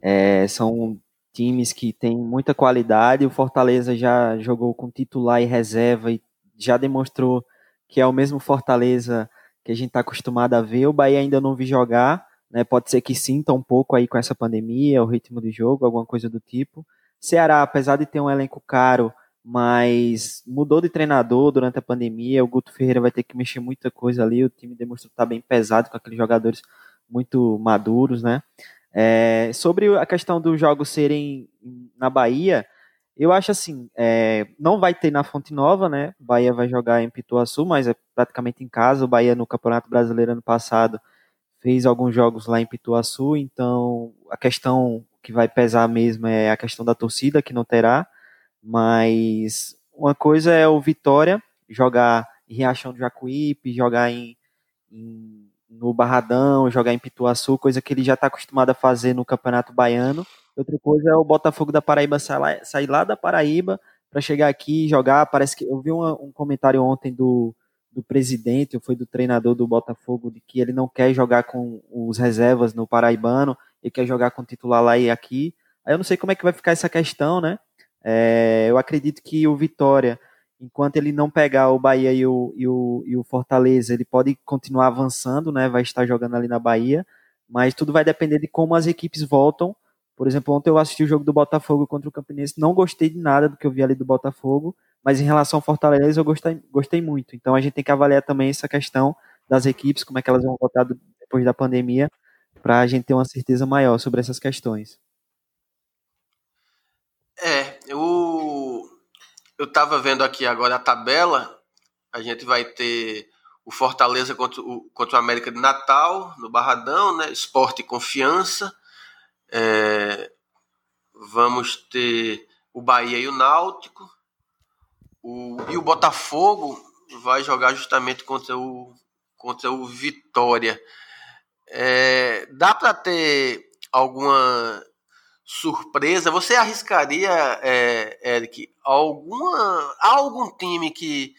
É, são times que têm muita qualidade. O Fortaleza já jogou com titular e reserva e já demonstrou que é o mesmo Fortaleza que a gente está acostumado a ver. O Bahia ainda não vi jogar, né? Pode ser que sinta um pouco aí com essa pandemia, o ritmo de jogo, alguma coisa do tipo. Ceará, apesar de ter um elenco caro, mas mudou de treinador durante a pandemia. O Guto Ferreira vai ter que mexer muita coisa ali. O time demonstrou estar tá bem pesado com aqueles jogadores muito maduros, né? É, sobre a questão dos jogos serem na Bahia, eu acho assim, é, não vai ter na Fonte Nova, né? Bahia vai jogar em Pituaçu, mas é praticamente em casa. O Bahia no Campeonato Brasileiro ano passado fez alguns jogos lá em Pituaçu, então a questão que vai pesar mesmo é a questão da torcida, que não terá, mas uma coisa é o Vitória jogar em Riachão do Jacuípe, jogar em, em no Barradão, jogar em Pituaçu, coisa que ele já está acostumado a fazer no Campeonato Baiano. Outra coisa é o Botafogo da Paraíba sair lá, sair lá da Paraíba para chegar aqui e jogar. Parece que eu vi uma, um comentário ontem do, do presidente, ou foi do treinador do Botafogo, de que ele não quer jogar com os reservas no Paraibano, ele quer jogar com o titular lá e aqui. Aí eu não sei como é que vai ficar essa questão, né? É, eu acredito que o Vitória enquanto ele não pegar o Bahia e o, e o, e o Fortaleza, ele pode continuar avançando, né? Vai estar jogando ali na Bahia, mas tudo vai depender de como as equipes voltam. Por exemplo, ontem eu assisti o jogo do Botafogo contra o Campinense, não gostei de nada do que eu vi ali do Botafogo, mas em relação ao Fortaleza eu gostei, gostei muito. Então a gente tem que avaliar também essa questão das equipes, como é que elas vão voltar depois da pandemia, para a gente ter uma certeza maior sobre essas questões. É, eu eu estava vendo aqui agora a tabela. A gente vai ter o Fortaleza contra o, contra o América de Natal, no Barradão, né? Esporte e Confiança. É, vamos ter o Bahia e o Náutico. O, e o Botafogo vai jogar justamente contra o, contra o Vitória. É, dá para ter alguma surpresa, você arriscaria, é, Eric, alguma, algum time que,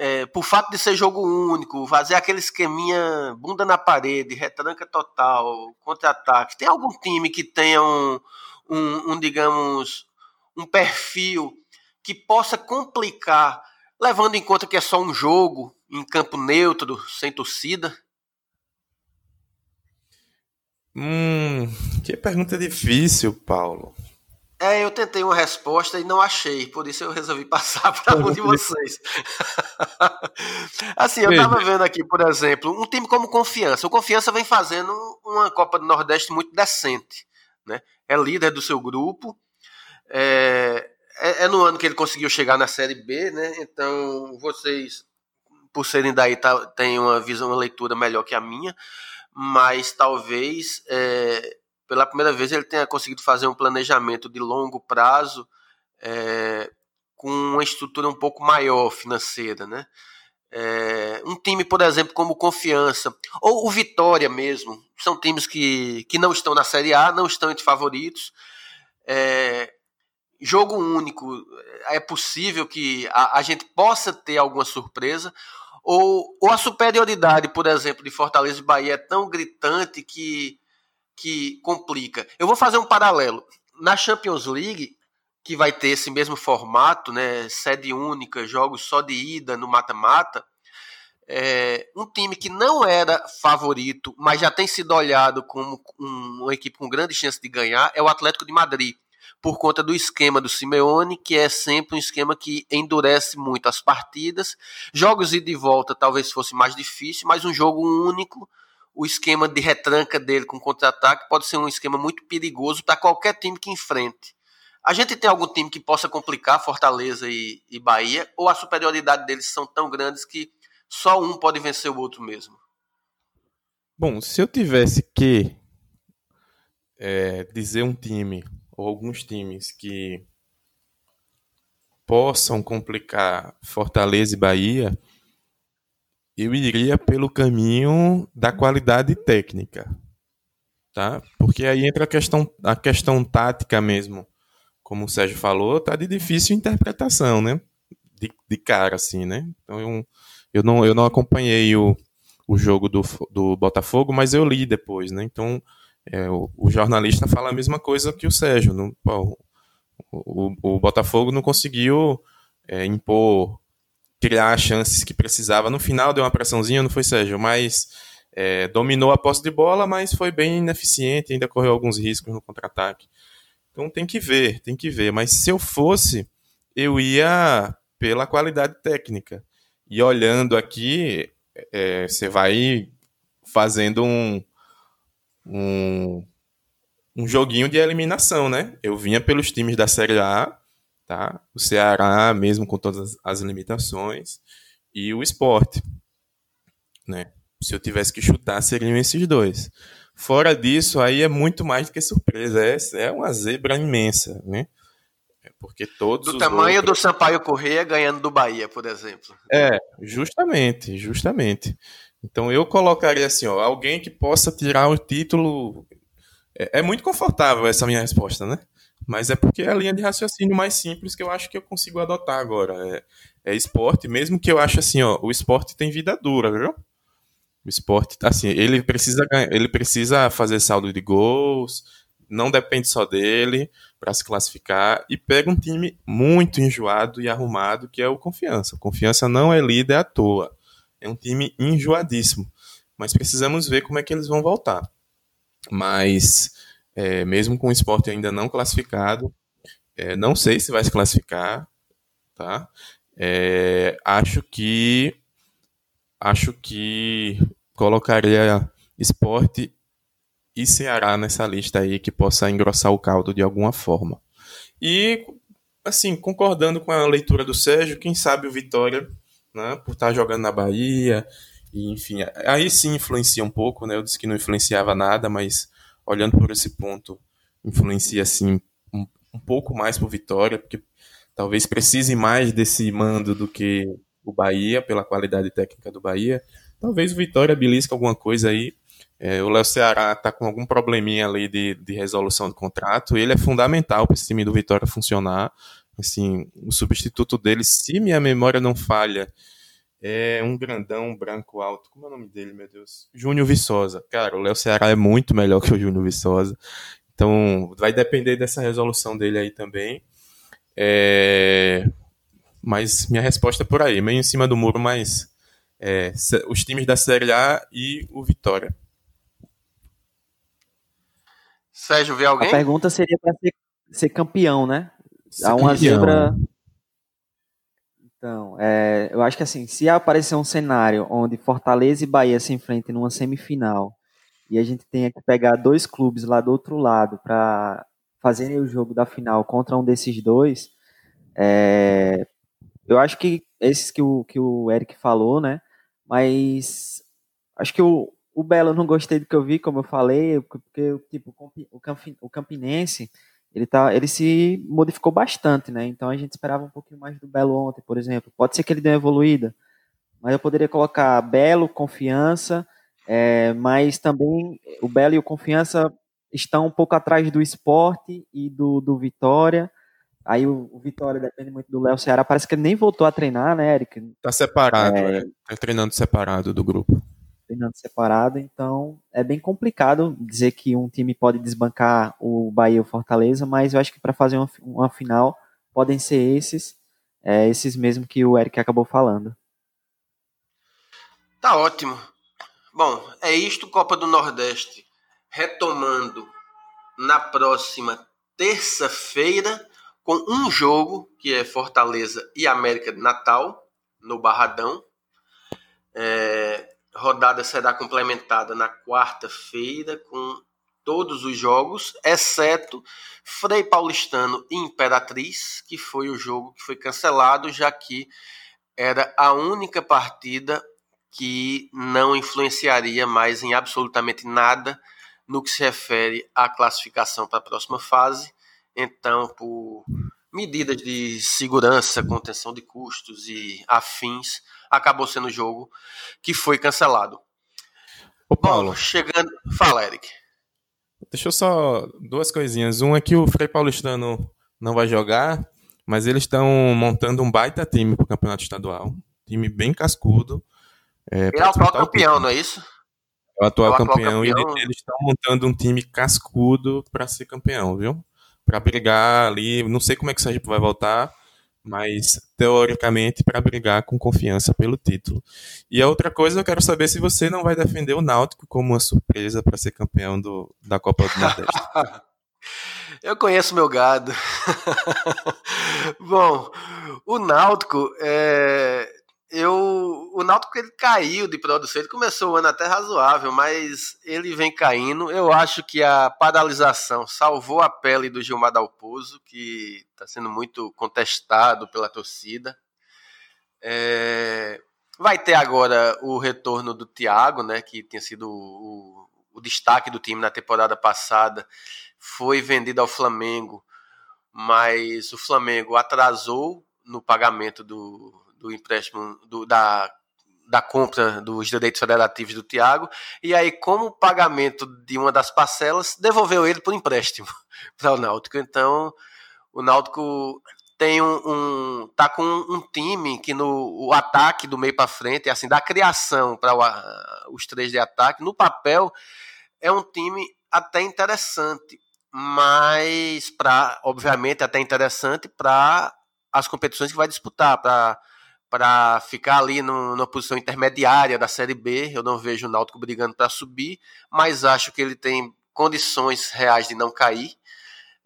é, por fato de ser jogo único, fazer aquele esqueminha bunda na parede, retranca total, contra-ataque, tem algum time que tenha um, um, um, digamos, um perfil que possa complicar, levando em conta que é só um jogo em campo neutro, sem torcida? Hum, que pergunta difícil, Paulo. É, eu tentei uma resposta e não achei, por isso eu resolvi (laughs) passar para um de vocês. (laughs) assim, eu estava vendo aqui, por exemplo, um time como Confiança. O Confiança vem fazendo uma Copa do Nordeste muito decente, né? É líder do seu grupo. É, é, é no ano que ele conseguiu chegar na Série B, né? Então, vocês, por serem daí, tá, têm uma visão, uma leitura melhor que a minha mas talvez é, pela primeira vez ele tenha conseguido fazer um planejamento de longo prazo é, com uma estrutura um pouco maior financeira, né? É, um time, por exemplo, como Confiança ou o Vitória mesmo, são times que, que não estão na Série A, não estão entre favoritos. É, jogo único, é possível que a, a gente possa ter alguma surpresa, ou, ou a superioridade, por exemplo, de Fortaleza e Bahia é tão gritante que, que complica. Eu vou fazer um paralelo. Na Champions League, que vai ter esse mesmo formato, né, sede única, jogos só de ida no mata-mata, é, um time que não era favorito, mas já tem sido olhado como um, uma equipe com grande chance de ganhar, é o Atlético de Madrid por conta do esquema do Simeone, que é sempre um esquema que endurece muito as partidas. Jogos e de volta talvez fosse mais difícil, mas um jogo único, o esquema de retranca dele com contra-ataque pode ser um esquema muito perigoso para qualquer time que enfrente. A gente tem algum time que possa complicar Fortaleza e, e Bahia, ou a superioridade deles são tão grandes que só um pode vencer o outro mesmo? Bom, se eu tivesse que é, dizer um time ou alguns times que possam complicar Fortaleza e Bahia, eu iria pelo caminho da qualidade técnica, tá? Porque aí entra a questão, a questão tática mesmo, como o Sérgio falou, tá de difícil interpretação, né? De, de cara, assim, né? Então eu, eu, não, eu não acompanhei o, o jogo do, do Botafogo, mas eu li depois, né? Então é, o, o, jornalista fala a mesma coisa que o Sérgio. Não, o, o, Botafogo não conseguiu é, impor, criar as chances que precisava. No final deu uma pressãozinha, não foi, Sérgio? Mas é, dominou a posse de bola, mas foi bem ineficiente, ainda correu alguns riscos no contra-ataque. Então tem que ver, tem que ver. Mas se eu fosse, eu ia pela qualidade técnica. E olhando aqui, é, você vai fazendo um, um, um joguinho de eliminação, né? Eu vinha pelos times da Série A, tá? O Ceará, mesmo com todas as limitações, e o esporte, né? Se eu tivesse que chutar, seriam esses dois. Fora disso, aí é muito mais do que surpresa. É, é uma zebra imensa, né? É porque todos. Do tamanho outros... do Sampaio Correia ganhando do Bahia, por exemplo. É, justamente, justamente. Então eu colocaria assim, ó, alguém que possa tirar o título é, é, muito confortável essa minha resposta, né? Mas é porque é a linha de raciocínio mais simples que eu acho que eu consigo adotar agora. É, é esporte, mesmo que eu ache assim, ó, o esporte tem vida dura, viu? O esporte, assim, ele precisa ele precisa fazer saldo de gols, não depende só dele para se classificar e pega um time muito enjoado e arrumado que é o Confiança. Confiança não é líder à toa. É um time enjoadíssimo. Mas precisamos ver como é que eles vão voltar mas é, mesmo com o esporte ainda não classificado, é, não sei se vai se classificar, tá? É, acho que acho que colocaria esporte e Ceará nessa lista aí que possa engrossar o caldo de alguma forma. E assim, concordando com a leitura do Sérgio, quem sabe o Vitória, né, por estar jogando na Bahia, e, enfim, aí sim influencia um pouco, né? Eu disse que não influenciava nada, mas olhando por esse ponto, influencia assim um, um pouco mais por Vitória, porque talvez precise mais desse mando do que o Bahia, pela qualidade técnica do Bahia. Talvez o Vitória belisca alguma coisa aí. É, o Léo Ceará está com algum probleminha ali de, de resolução do contrato. Ele é fundamental para esse time do Vitória funcionar. Assim, o substituto dele, se minha memória não falha, é um grandão branco alto. Como é o nome dele, meu Deus? Júnior Viçosa. Cara, o Léo Ceará é muito melhor que o Júnior Viçosa. Então, vai depender dessa resolução dele aí também. É... Mas minha resposta é por aí, meio em cima do muro, mas é, os times da Série A e o Vitória. Sérgio, vê alguém? A pergunta seria para ser, ser, campeão, né? Ser Há uma campeão. zebra então, é, eu acho que assim, se aparecer um cenário onde Fortaleza e Bahia se enfrentem numa semifinal e a gente tenha que pegar dois clubes lá do outro lado para fazerem o jogo da final contra um desses dois, é, eu acho que esses que o, que o Eric falou, né? Mas acho que o, o Belo não gostei do que eu vi, como eu falei, porque tipo, o, o Campinense ele, tá, ele se modificou bastante, né? Então a gente esperava um pouquinho mais do Belo ontem, por exemplo. Pode ser que ele dê uma evoluída, mas eu poderia colocar Belo, Confiança, é, mas também o Belo e o Confiança estão um pouco atrás do esporte e do, do Vitória. Aí o, o Vitória depende muito do Léo Ceará. Parece que ele nem voltou a treinar, né, Eric? Tá separado, é, é. Tá treinando separado do grupo treinando separado, então é bem complicado dizer que um time pode desbancar o Bahia ou Fortaleza, mas eu acho que para fazer uma, uma, final podem ser esses, é, esses mesmo que o Eric acabou falando. Tá ótimo. Bom, é isto, Copa do Nordeste, retomando na próxima terça-feira com um jogo que é Fortaleza e América de Natal no Barradão. É, rodada será complementada na quarta-feira com todos os jogos, exceto Frei Paulistano e Imperatriz, que foi o jogo que foi cancelado, já que era a única partida que não influenciaria mais em absolutamente nada no que se refere à classificação para a próxima fase. Então, por medidas de segurança, contenção de custos e afins, acabou sendo o jogo que foi cancelado. Ô, Paulo. Bom, chegando. Fala, Eric. Deixa eu só. Duas coisinhas. Um é que o Frei Paulistano não vai jogar, mas eles estão montando um baita time para o campeonato estadual. Time bem cascudo. É, Ele é o atual campeão, não é isso? É o atual, é o atual campeão, campeão, e eles estão montando um time cascudo para ser campeão, viu? Para brigar ali. Não sei como é que o Sergipe vai voltar, mas teoricamente para brigar com confiança pelo título. E a outra coisa, eu quero saber se você não vai defender o Náutico como uma surpresa para ser campeão do, da Copa do Nordeste. (laughs) eu conheço meu gado. (laughs) Bom, o Náutico é, eu o Náutico ele caiu de produção, ele começou o ano até razoável, mas ele vem caindo. Eu acho que a paralisação salvou a pele do Gilmar Dalpozo, que está sendo muito contestado pela torcida. É, vai ter agora o retorno do Thiago, né, que tinha sido o, o destaque do time na temporada passada, foi vendido ao Flamengo, mas o Flamengo atrasou no pagamento do, do empréstimo do, da, da compra dos direitos federativos do Thiago, e aí, como pagamento de uma das parcelas, devolveu ele por empréstimo (laughs) para o Náutico. Então, o Náutico tem um, um tá com um time que no o ataque do meio para frente, assim, da criação para os três de ataque, no papel é um time até interessante, mas para, obviamente, até interessante para as competições que vai disputar, para para ficar ali no, numa posição intermediária da Série B. Eu não vejo o Náutico brigando para subir, mas acho que ele tem condições reais de não cair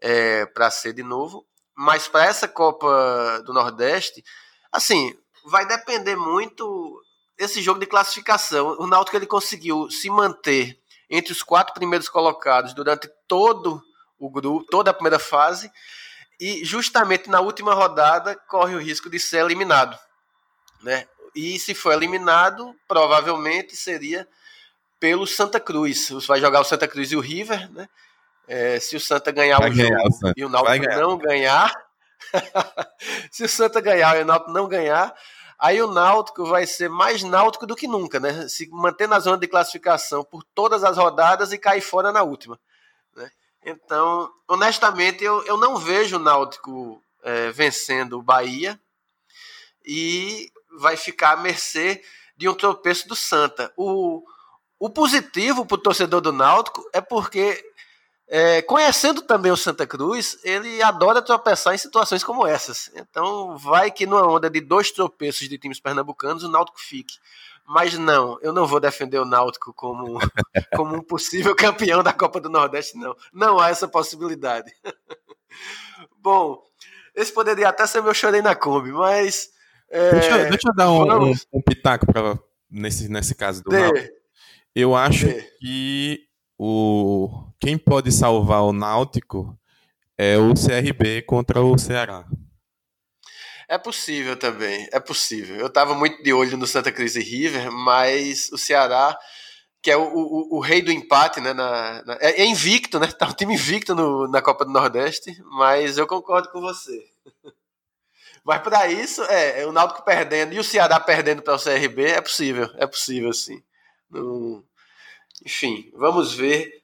é, para ser de novo. Mas para essa Copa do Nordeste, assim, vai depender muito esse jogo de classificação. O Náutico ele conseguiu se manter entre os quatro primeiros colocados durante todo o grupo, toda a primeira fase, e justamente na última rodada corre o risco de ser eliminado né? E se for eliminado, provavelmente seria pelo Santa Cruz. Você vai jogar o Santa Cruz e o River, né? É, se o Santa ganhar vai o ganhar, jogo e o Náutico ganhar. não ganhar, (laughs) se o Santa ganhar e o Náutico não ganhar, aí o Náutico vai ser mais náutico do que nunca, né? Se manter na zona de classificação por todas as rodadas e cair fora na última. Né? Então, honestamente, eu, eu não vejo o Náutico é, vencendo o Bahia e vai ficar à mercê de um tropeço do Santa. O, o positivo para o torcedor do Náutico é porque, é, conhecendo também o Santa Cruz, ele adora tropeçar em situações como essas. Então, vai que numa onda de dois tropeços de times pernambucanos, o Náutico fique. Mas não, eu não vou defender o Náutico como, (laughs) como um possível campeão da Copa do Nordeste, não. Não há essa possibilidade. (laughs) Bom, esse poderia até ser meu chorei na Kombi, mas é, deixa, deixa, eu dar um, um, um pitaco pra, nesse, nesse caso do Náutico. Eu acho que o, quem pode salvar o Náutico é o CRB contra o Ceará. É possível também, é possível. Eu estava muito de olho no Santa Cruz e River, mas o Ceará, que é o, o, o rei do empate, né? Na, na, é, é, invicto, né? (laughs) Tá um time invicto no, na Copa do Nordeste, mas eu concordo com você. (laughs) Mas para isso, é, é, o Náutico perdendo e o Ceará perdendo para o CRB é possível, é possível sim. Não... Enfim, vamos ver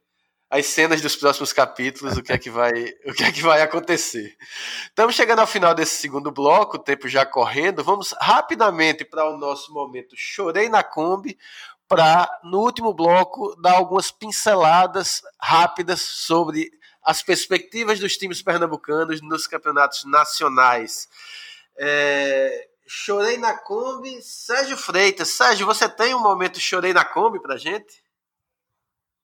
as cenas dos próximos capítulos, o que é que vai, (laughs) o que é que vai acontecer. Estamos chegando ao final desse segundo bloco, o tempo já correndo. Vamos rapidamente para o nosso momento Chorei na Kombi, para no último bloco dar algumas pinceladas rápidas sobre as perspectivas dos times pernambucanos nos campeonatos nacionais. É, chorei na Kombi, Sérgio Freitas. Sérgio, você tem um momento Chorei na Kombi pra gente?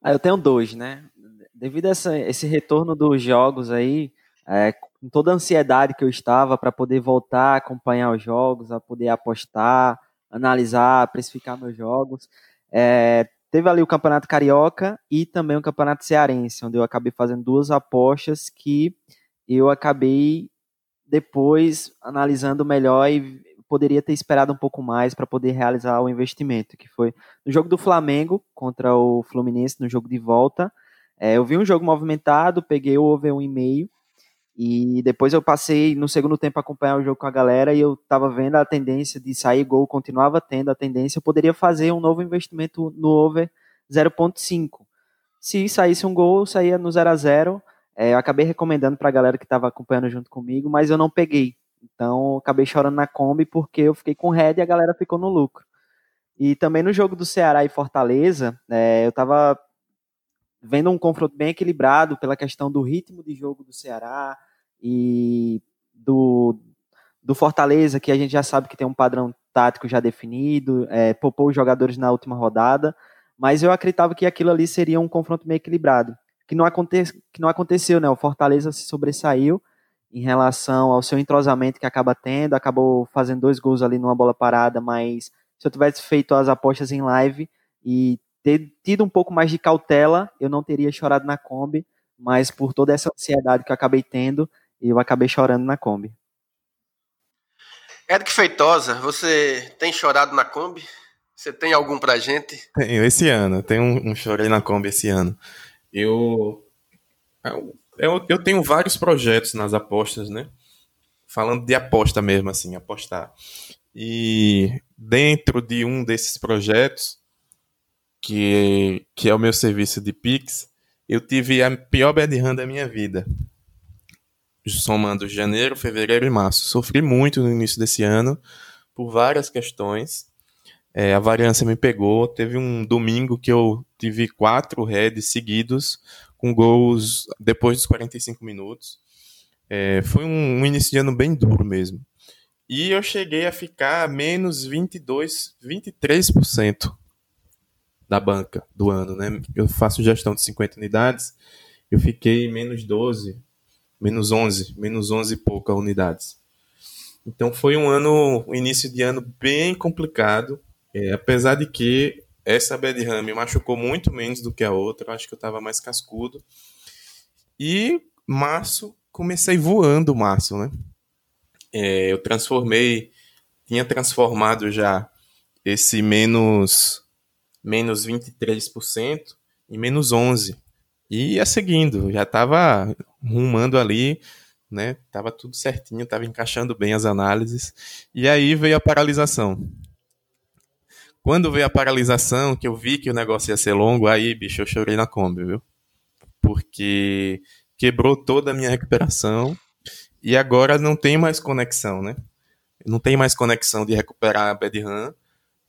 Ah, eu tenho dois, né? Devido a essa, esse retorno dos jogos aí, é, com toda a ansiedade que eu estava para poder voltar acompanhar os jogos, a poder apostar, analisar, precificar meus jogos, é, teve ali o Campeonato Carioca e também o Campeonato Cearense, onde eu acabei fazendo duas apostas que eu acabei depois analisando melhor e poderia ter esperado um pouco mais para poder realizar o investimento, que foi no jogo do Flamengo contra o Fluminense, no jogo de volta. É, eu vi um jogo movimentado, peguei o over 1,5 e depois eu passei no segundo tempo a acompanhar o jogo com a galera e eu tava vendo a tendência de sair gol, continuava tendo a tendência, eu poderia fazer um novo investimento no over 0.5. Se saísse um gol, saía no 0 a 0 é, Eu acabei recomendando para a galera que estava acompanhando junto comigo, mas eu não peguei. Então, acabei chorando na Kombi porque eu fiquei com red e a galera ficou no lucro. E também no jogo do Ceará e Fortaleza, é, eu estava vendo um confronto bem equilibrado pela questão do ritmo de jogo do Ceará e do, do Fortaleza, que a gente já sabe que tem um padrão tático já definido, é, poupou os jogadores na última rodada, mas eu acreditava que aquilo ali seria um confronto meio equilibrado, que não, aconte, que não aconteceu, né? O Fortaleza se sobressaiu em relação ao seu entrosamento que acaba tendo, acabou fazendo dois gols ali numa bola parada, mas se eu tivesse feito as apostas em live e ter tido um pouco mais de cautela, eu não teria chorado na Kombi, mas por toda essa ansiedade que eu acabei tendo, eu acabei chorando na Kombi. Eric Feitosa, você tem chorado na Kombi? Você tem algum pra gente? Tenho, esse ano. Tenho um, um chorei na Kombi esse ano. Eu, eu, eu tenho vários projetos nas apostas, né? Falando de aposta mesmo, assim, apostar. E dentro de um desses projetos, que, que é o meu serviço de Pix, eu tive a pior bad run da minha vida. Somando janeiro, fevereiro e março. Sofri muito no início desse ano por várias questões. É, a variância me pegou. Teve um domingo que eu tive quatro heads seguidos com gols depois dos 45 minutos. É, foi um, um início de ano bem duro mesmo. E eu cheguei a ficar menos 22, 23% da banca do ano, né? Eu faço gestão de 50 unidades, eu fiquei menos 12, menos 11, menos 11 e poucas unidades. Então foi um ano, um início de ano bem complicado, é, apesar de que essa bad ram me machucou muito menos do que a outra, acho que eu estava mais cascudo. E março, comecei voando março, né? É, eu transformei, tinha transformado já esse menos menos 23% e menos 11%. E ia seguindo, já estava rumando ali, né? Tava tudo certinho, tava encaixando bem as análises. E aí veio a paralisação. Quando veio a paralisação, que eu vi que o negócio ia ser longo, aí, bicho, eu chorei na Kombi, viu? Porque quebrou toda a minha recuperação e agora não tem mais conexão, né? Não tem mais conexão de recuperar a bad RAM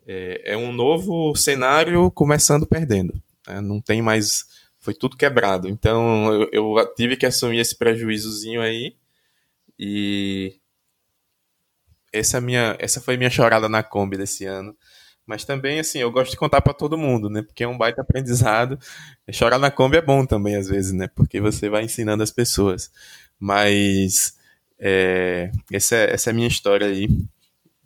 é, é um novo cenário começando perdendo. Né? Não tem mais. Foi tudo quebrado. Então eu, eu tive que assumir esse prejuízozinho aí. E essa, é minha, essa foi minha chorada na Kombi desse ano. Mas também, assim, eu gosto de contar para todo mundo, né? Porque é um baita aprendizado. Chorar na Kombi é bom também, às vezes, né? Porque você vai ensinando as pessoas. Mas é, essa, é, essa é a minha história aí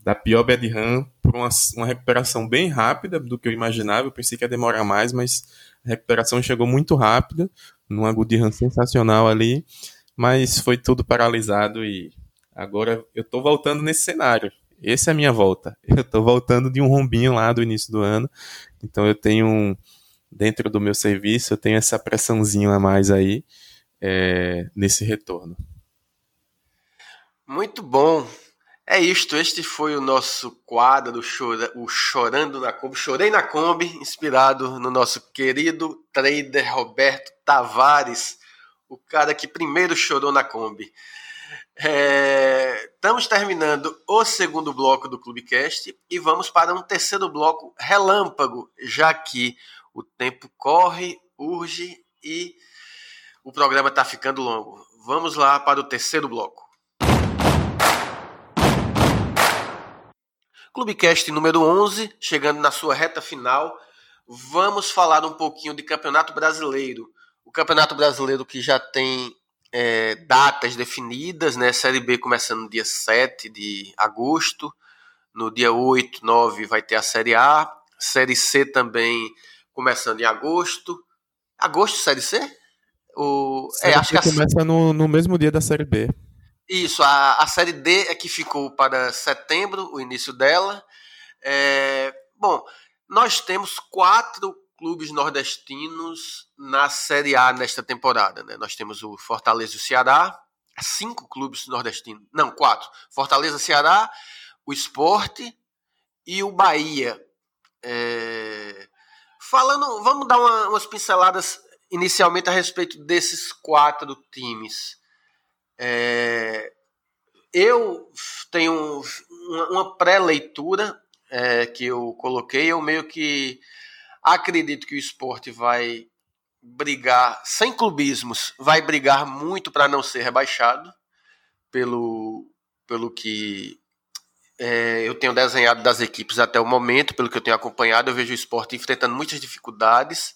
da pior bad run por uma, uma recuperação bem rápida do que eu imaginava. Eu pensei que ia demorar mais, mas a recuperação chegou muito rápida, numa good run sensacional ali, mas foi tudo paralisado e agora eu tô voltando nesse cenário. Essa é a minha volta. (laughs) Eu tô voltando de um rombinho lá do início do ano, então eu tenho dentro do meu serviço, eu tenho essa pressãozinha a mais aí é, nesse retorno. Muito bom. É isto, este foi o nosso quadro, chora, o Chorando na Kombi, Chorei na Kombi, inspirado no nosso querido trader Roberto Tavares, o cara que primeiro chorou na Kombi. É, estamos terminando o segundo bloco do Clubecast e vamos para um terceiro bloco relâmpago, já que o tempo corre, urge e o programa está ficando longo. Vamos lá para o terceiro bloco. Clubecast número 11, chegando na sua reta final, vamos falar um pouquinho de Campeonato Brasileiro. O Campeonato Brasileiro que já tem é, datas definidas, né? Série B começando no dia 7 de agosto, no dia 8, 9 vai ter a Série A, Série C também começando em agosto. Agosto, Série C? O... Série é, acho que começa a... no, no mesmo dia da Série B. Isso, a, a série D é que ficou para setembro, o início dela. É, bom, nós temos quatro clubes nordestinos na Série A nesta temporada. Né? Nós temos o Fortaleza e o Ceará, cinco clubes nordestinos, não, quatro. Fortaleza, Ceará, o Esporte e o Bahia. É... Falando, vamos dar uma, umas pinceladas inicialmente a respeito desses quatro times. É... Eu tenho uma, pré-leitura é, que eu coloquei, eu meio que acredito que o esporte vai brigar, sem clubismos, vai brigar muito para não ser rebaixado, pelo, pelo que é, eu tenho desenhado das equipes até o momento, pelo que eu tenho acompanhado, eu vejo o esporte enfrentando muitas dificuldades.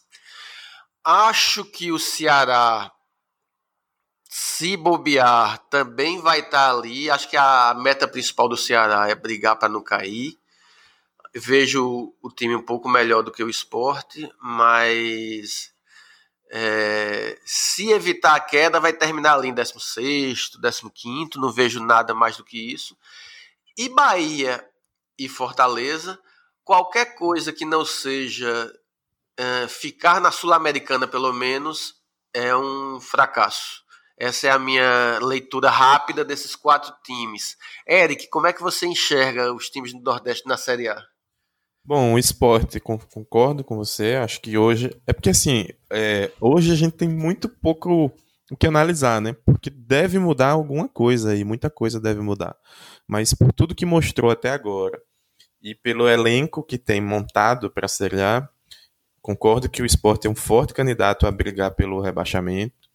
Acho que o Ceará, se bobear, também vai estar tá ali. Acho que a meta principal do Ceará é brigar para não cair. Vejo o time um pouco melhor do que o esporte, mas é, se evitar a queda, vai terminar ali em 16, 15. Não vejo nada mais do que isso. E Bahia e Fortaleza, qualquer coisa que não seja é, ficar na Sul-Americana, pelo menos, é um fracasso. Essa é a minha leitura rápida desses quatro times. Eric, como é que você enxerga os times do Nordeste na Série A? Bom, o esporte, concordo com você. Acho que hoje. É porque assim, é, hoje a gente tem muito pouco o que analisar, né? Porque deve mudar alguma coisa e muita coisa deve mudar. Mas por tudo que mostrou até agora e pelo elenco que tem montado para a A, concordo que o esporte é um forte candidato a brigar pelo rebaixamento.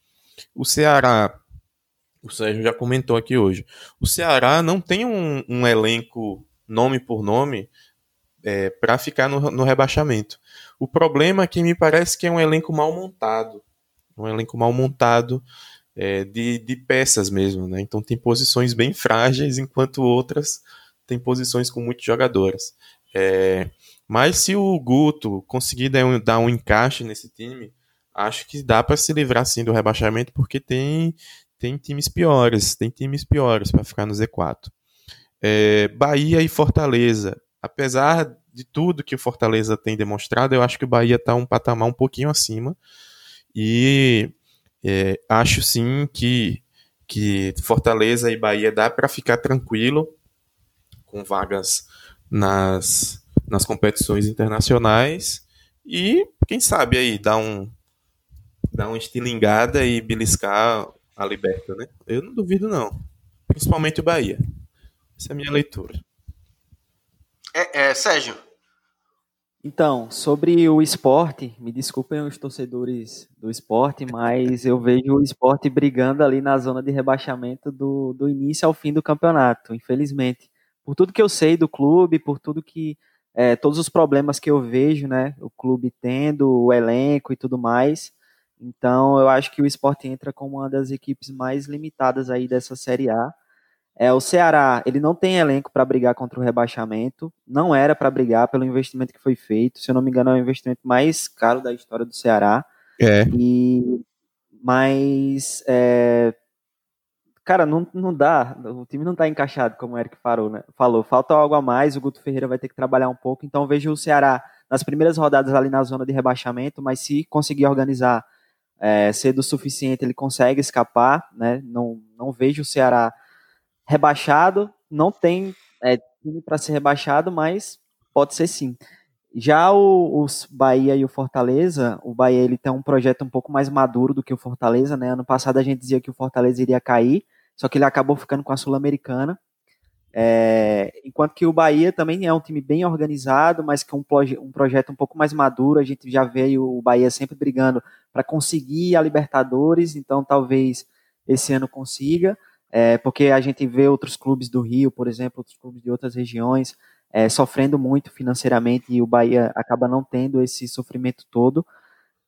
O Ceará, o Sérgio já comentou aqui hoje, o Ceará não tem um, um elenco nome por nome é, para ficar no, no, rebaixamento. O problema é que me parece que é um elenco mal montado. Um elenco mal montado é, de, de peças mesmo. Né? Então tem posições bem frágeis, enquanto outras tem posições com muitos jogadores. É, mas se o Guto conseguir dar um, dar um encaixe nesse time, acho que dá para se livrar sim do rebaixamento, porque tem, tem times piores, tem times piores para ficar no Z4. É, Bahia e Fortaleza apesar de tudo que o Fortaleza tem demonstrado, eu acho que o Bahia está um patamar um pouquinho acima. E é, acho sim que, que Fortaleza e Bahia dá para ficar tranquilo com vagas nas, nas competições internacionais. E quem sabe aí dar um dar uma estilingada e beliscar a liberta, né? Eu não duvido não. Principalmente o Bahia. Essa é a minha leitura. É, é, Sérgio. Então, sobre o esporte, me desculpem os torcedores do esporte, mas eu vejo o esporte brigando ali na zona de rebaixamento do, do início ao fim do campeonato, infelizmente. Por tudo que eu sei do clube, por tudo que. É, todos os problemas que eu vejo, né? O clube tendo, o elenco e tudo mais. Então, eu acho que o esporte entra como uma das equipes mais limitadas aí dessa Série A. É, o Ceará, ele não tem elenco para brigar contra o rebaixamento, não era para brigar pelo investimento que foi feito, se eu não me engano é o investimento mais caro da história do Ceará. É. E, mas, é, cara, não, não dá, o time não está encaixado, como o Eric falou, né? falou, falta algo a mais, o Guto Ferreira vai ter que trabalhar um pouco, então vejo o Ceará nas primeiras rodadas ali na zona de rebaixamento, mas se conseguir organizar é, cedo o suficiente, ele consegue escapar, né? Não, não vejo o Ceará rebaixado, não tem é, time para ser rebaixado, mas pode ser sim. Já o, os Bahia e o Fortaleza, o Bahia ele tem um projeto um pouco mais maduro do que o Fortaleza, né? Ano passado a gente dizia que o Fortaleza iria cair, só que ele acabou ficando com a Sul-Americana. É, enquanto que o Bahia também é um time bem organizado, mas com um, um projeto um pouco mais maduro. A gente já veio o Bahia sempre brigando para conseguir a Libertadores, então talvez esse ano consiga é, porque a gente vê outros clubes do Rio, por exemplo, outros clubes de outras regiões, é, sofrendo muito financeiramente e o Bahia acaba não tendo esse sofrimento todo.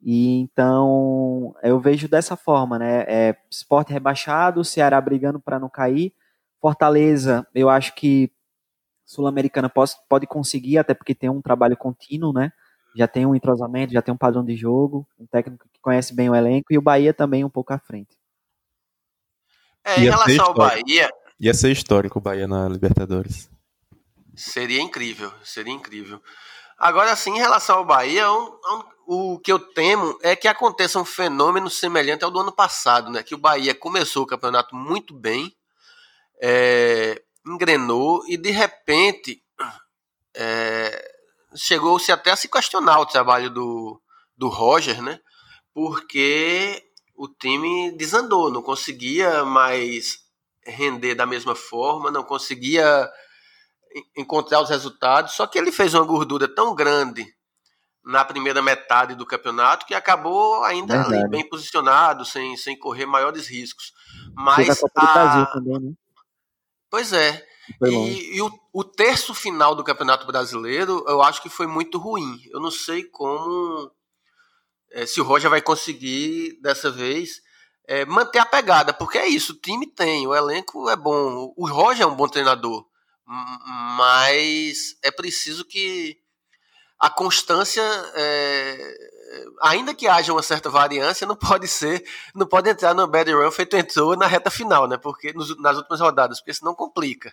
E então eu vejo dessa forma, né? É, esporte rebaixado, Ceará brigando para não cair, Fortaleza, eu acho que Sul-Americana pode, pode conseguir, até porque tem um trabalho contínuo, né? Já tem um entrosamento, já tem um padrão de jogo, um técnico que conhece bem o elenco, e o Bahia também um pouco à frente. É, em relação ao Bahia. Ia ser histórico o Bahia na Libertadores. Seria incrível, seria incrível. Agora, sim, em relação ao Bahia, um, um, o que eu temo é que aconteça um fenômeno semelhante ao do ano passado, né? Que o Bahia começou o campeonato muito bem, é, engrenou e de repente é, chegou-se até a se questionar o trabalho do, do Roger, né? Porque o time desandou, não conseguia mais render da mesma forma, não conseguia encontrar os resultados. Só que ele fez uma gordura tão grande na primeira metade do campeonato que acabou ainda ali, bem posicionado, sem, sem correr maiores riscos. Mas a... também, né? Pois é. E, e o, o, terço final do Campeonato Brasileiro eu acho que foi muito ruim. Eu não sei como. É, se o Roger vai conseguir dessa vez é, manter a pegada, porque é isso, o time tem, o elenco é bom, o Roger é um bom treinador, mas é preciso que a constância, é, ainda que haja uma certa variância, não pode ser, não pode entrar no bad run feito entrou na reta final, né? Porque nos, nas últimas rodadas, porque senão complica.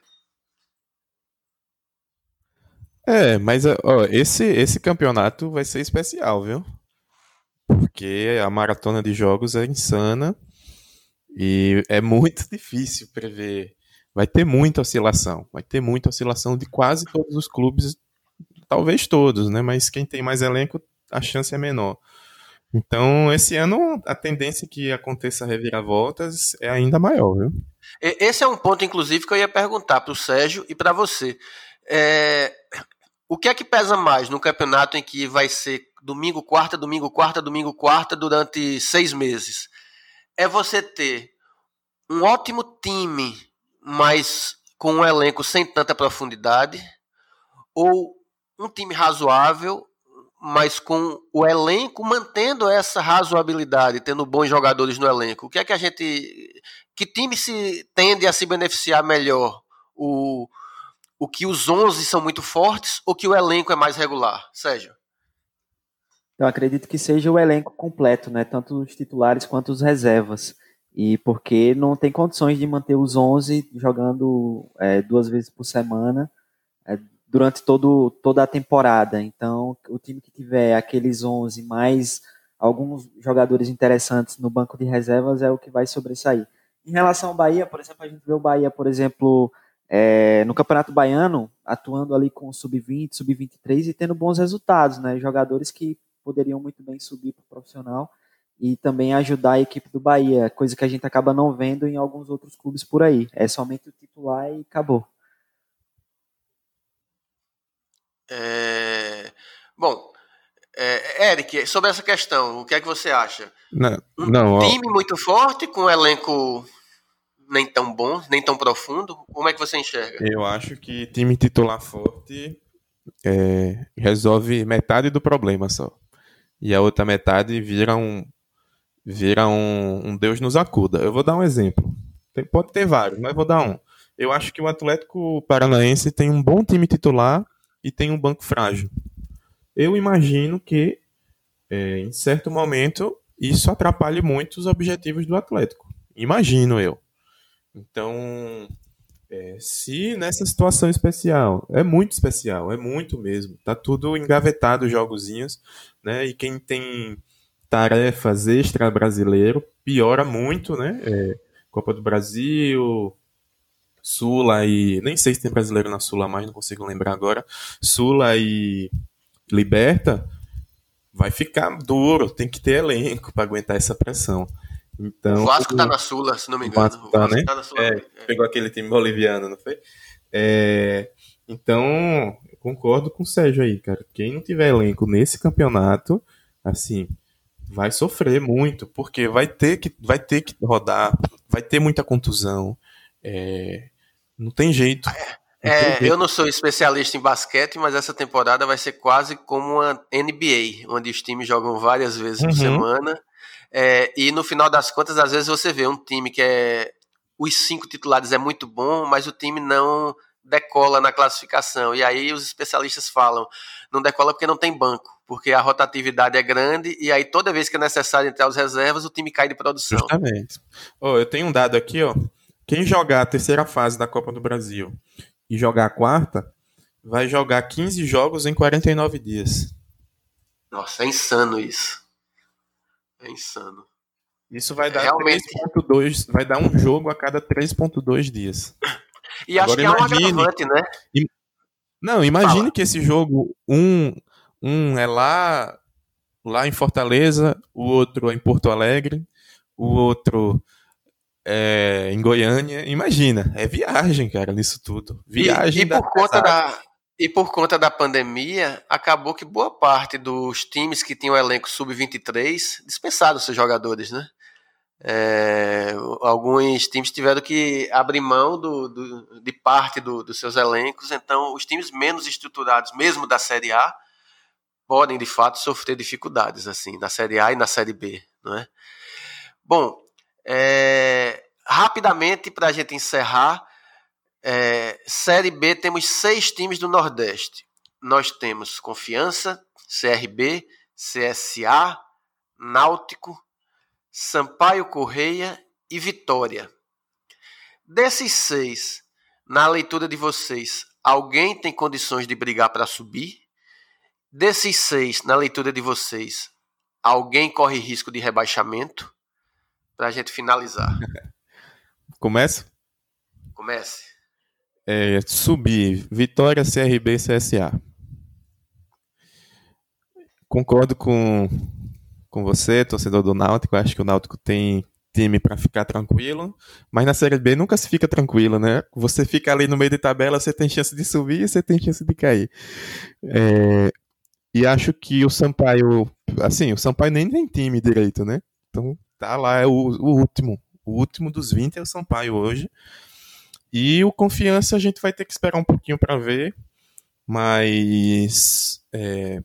É, mas ó, esse, esse campeonato vai ser especial, viu? Porque a maratona de jogos é insana e é muito (laughs) difícil prever. Vai ter muita oscilação, vai ter muita oscilação de quase todos os clubes, talvez todos, né? Mas quem tem mais elenco, a chance é menor. Então, esse ano, a tendência que aconteça reviravoltas é ainda maior, viu? Esse é um ponto, inclusive, que eu ia perguntar para o Sérgio e para você. É, o que é que pesa mais no campeonato em que vai ser domingo, quarta, domingo, quarta, domingo, quarta durante seis meses? É você ter um ótimo time, mas com um elenco sem tanta profundidade, ou um time razoável, mas com o elenco mantendo essa razoabilidade, tendo bons jogadores no elenco. O que é que a gente. Que time se tende a se beneficiar melhor? O, o que os 11 são muito fortes ou que o elenco é mais regular? Sérgio? Eu acredito que seja o elenco completo, né? Tanto os titulares quanto os reservas. E porque não tem condições de manter os 11 jogando é, duas vezes por semana é, durante todo, toda a temporada. Então, o time que tiver aqueles 11 mais alguns jogadores interessantes no banco de reservas é o que vai sobressair. Em relação ao Bahia, por exemplo, a gente vê o Bahia, por exemplo, é, no Campeonato Baiano, atuando ali com sub-20, sub-23 e tendo bons resultados, né? Jogadores que poderiam muito bem subir para o profissional e também ajudar a equipe do Bahia, coisa que a gente acaba não vendo em alguns outros clubes por aí. É somente o titular e acabou. É... Bom, é, Eric, sobre essa questão, o que é que você acha? Não, um não, time ó... muito forte, com um elenco nem tão bom, nem tão profundo? Como é que você enxerga? Eu acho que time titular forte é, resolve metade do problema só. E a outra metade vira um vira um, um Deus nos acuda. Eu vou dar um exemplo. Tem, pode ter vários, mas vou dar um. Eu acho que o Atlético Paranaense tem um bom time titular e tem um banco frágil. Eu imagino que, é, em certo momento, isso atrapalhe muito os objetivos do Atlético. Imagino eu. Então, é, se nessa situação especial, é muito especial, é muito mesmo, tá tudo engavetado os jogozinhos, né? E quem tem tarefas extra brasileiro piora muito, né? É, Copa do Brasil, Sula e nem sei se tem brasileiro na Sula mais, não consigo lembrar agora. Sula e Liberta vai ficar duro, tem que ter elenco para aguentar essa pressão. Então, o Vasco tá na Sula, se não me engano. Vasco tá, o Vasco né? tá na Sula. É, é. Pegou aquele time boliviano, não foi? É, então, eu concordo com o Sérgio aí, cara. Quem não tiver elenco nesse campeonato, assim, vai sofrer muito, porque vai ter que, vai ter que rodar, vai ter muita contusão. É, não tem jeito. É, eu não sou especialista em basquete, mas essa temporada vai ser quase como uma NBA, onde os times jogam várias vezes uhum. por semana é, e no final das contas, às vezes você vê um time que é. Os cinco titulares é muito bom, mas o time não decola na classificação. E aí os especialistas falam: não decola porque não tem banco, porque a rotatividade é grande e aí toda vez que é necessário entrar os reservas, o time cai de produção. Justamente. Oh, eu tenho um dado aqui, ó. Quem jogar a terceira fase da Copa do Brasil e jogar a quarta, vai jogar 15 jogos em 49 dias. Nossa, é insano isso. É insano. Isso vai dar Realmente... 3.2, vai dar um jogo a cada 3.2 dias. E acho Agora, que é imagine, um agravante, né? Não, imagine Fala. que esse jogo, um, um é lá, lá em Fortaleza, o outro é em Porto Alegre, o outro é em Goiânia. Imagina, é viagem, cara, nisso tudo. Viagem e, e por conta da e por conta da pandemia, acabou que boa parte dos times que tinham elenco sub-23 dispensaram seus jogadores, né? É, alguns times tiveram que abrir mão do, do, de parte do, dos seus elencos, então os times menos estruturados, mesmo da Série A, podem de fato sofrer dificuldades assim na Série A e na Série B, não é? Bom, é, rapidamente para a gente encerrar, é, Série B temos seis times do Nordeste. Nós temos Confiança, CRB, CSA, Náutico, Sampaio Correia e Vitória. Desses seis, na leitura de vocês, alguém tem condições de brigar para subir? Desses seis, na leitura de vocês, alguém corre risco de rebaixamento? Para a gente finalizar. (laughs) Começa? Comece. É, subir, Vitória, CRB CSA. Concordo com com você, torcedor do Náutico. Acho que o Náutico tem time para ficar tranquilo, mas na Série B nunca se fica tranquilo, né? Você fica ali no meio de tabela, você tem chance de subir e você tem chance de cair. É, e acho que o Sampaio, assim, o Sampaio nem tem time direito, né? Então tá lá, é o, o último. O último dos 20 é o Sampaio hoje. E o Confiança a gente vai ter que esperar um pouquinho para ver, mas é,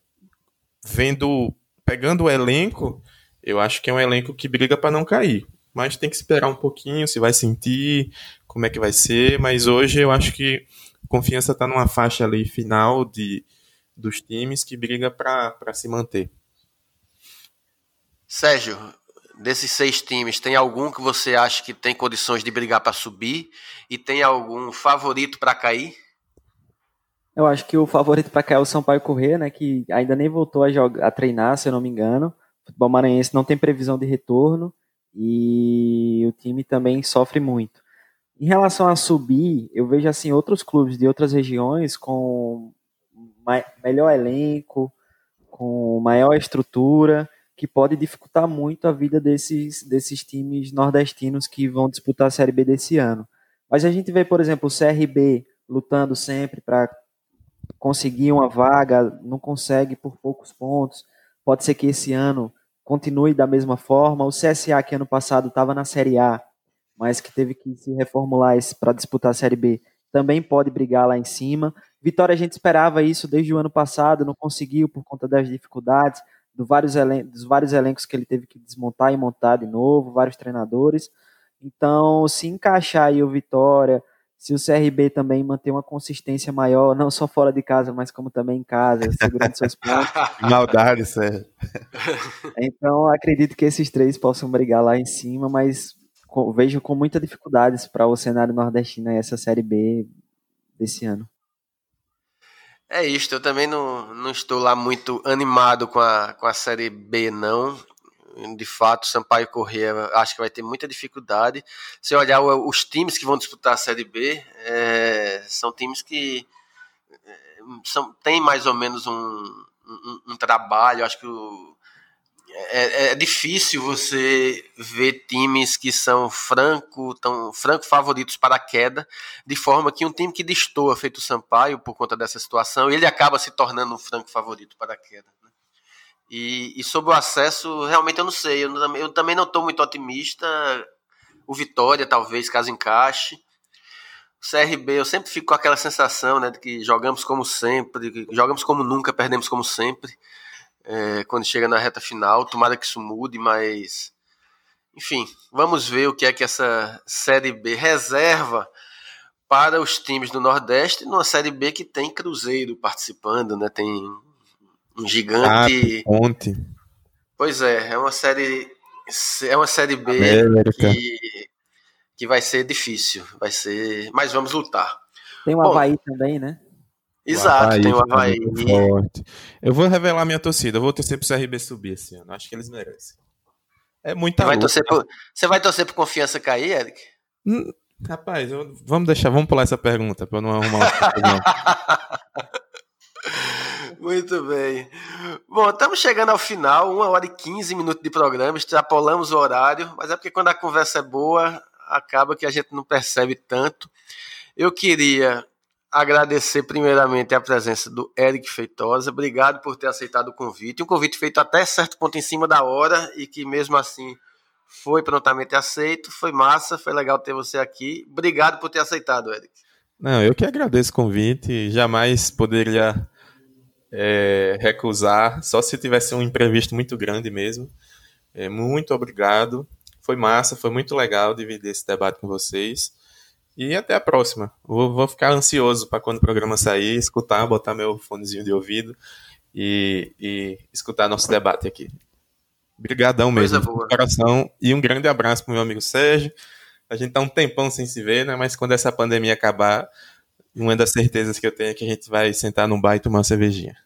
vendo pegando o elenco, eu acho que é um elenco que briga para não cair. Mas tem que esperar um pouquinho, se vai sentir, como é que vai ser. Mas hoje eu acho que confiança está numa faixa ali final de, dos times que briga para se manter. Sérgio, desses seis times, tem algum que você acha que tem condições de brigar para subir? E tem algum favorito para cair? Eu acho que o favorito para cá é o Sampaio Corrêa, né, que ainda nem voltou a, jogar, a treinar, se eu não me engano. O futebol maranhense não tem previsão de retorno e o time também sofre muito. Em relação a subir, eu vejo assim outros clubes de outras regiões com melhor elenco, com maior estrutura, que pode dificultar muito a vida desses, desses times nordestinos que vão disputar a Série B desse ano. Mas a gente vê, por exemplo, o CRB lutando sempre para conseguir uma vaga, não consegue por poucos pontos. Pode ser que esse ano continue da mesma forma. O CSA, que ano passado estava na Série A, mas que teve que se reformular para disputar a Série B, também pode brigar lá em cima. Vitória, a gente esperava isso desde o ano passado, não conseguiu por conta das dificuldades, do vários dos vários elencos que ele teve que desmontar e montar de novo, vários treinadores. Então, se encaixar aí o Vitória, se o CRB também manter uma consistência maior, não só fora de casa, mas como também em casa, segurando seus pontos. (laughs) Maldade, Sérgio. Então, acredito que esses três possam brigar lá em cima, mas vejo com muita dificuldades para o cenário nordestino essa Série B desse ano. É isto, eu também não, não estou lá muito animado com a, com a Série B, não de fato, Sampaio Corrêa acho que vai ter muita dificuldade. Se olhar os times que vão disputar a Série B, é, são times que é, são, tem mais ou menos um, um, um trabalho. Acho que o, é, é, difícil você ver times que são franco, tão franco favoritos para a queda, de forma que um time que destoa, feito o Sampaio, por conta dessa situação, ele acaba se tornando um franco favorito para a queda. E, e sobre o acesso, realmente eu não sei. Eu, eu também não estou muito otimista. O Vitória, talvez, caso encaixe. O CRB, eu sempre fico com aquela sensação né, de que jogamos como sempre, jogamos como nunca, perdemos como sempre. É, quando chega na reta final, tomara que isso mude, mas. Enfim, vamos ver o que é que essa Série B reserva para os times do Nordeste, numa Série B que tem Cruzeiro participando, né? Tem um gigante. Ah, ponte. Pois é, é uma série. É uma série B que, que vai ser difícil. Vai ser. Mas vamos lutar. Tem o Bom, Havaí também, né? Exato, tem o Havaí. Forte. Eu vou revelar minha torcida. Eu vou torcer pro CRB subir esse ano. Acho que eles merecem. É muita você vai, torcer por, você vai torcer por confiança cair, Eric? Hum, rapaz, eu, vamos deixar, vamos pular essa pergunta para eu não arrumar (laughs) Muito bem. Bom, estamos chegando ao final, uma hora e 15 minutos de programa, extrapolamos o horário, mas é porque quando a conversa é boa, acaba que a gente não percebe tanto. Eu queria agradecer primeiramente a presença do Eric Feitosa. Obrigado por ter aceitado o convite. Um convite feito até certo ponto em cima da hora e que mesmo assim foi prontamente aceito. Foi massa, foi legal ter você aqui. Obrigado por ter aceitado, Eric. Não, eu que agradeço o convite. Jamais poderia é, recusar, só se tivesse um imprevisto muito grande mesmo. É, muito obrigado. Foi massa, foi muito legal dividir esse debate com vocês. E até a próxima. Vou, vou ficar ansioso para quando o programa sair, escutar, botar meu fonezinho de ouvido e, e escutar nosso debate aqui. Obrigadão mesmo, de coração. E um grande abraço para meu amigo Sérgio. A gente tá um tempão sem se ver, né? Mas quando essa pandemia acabar, uma das certezas que eu tenho é que a gente vai sentar num bar e tomar uma cervejinha.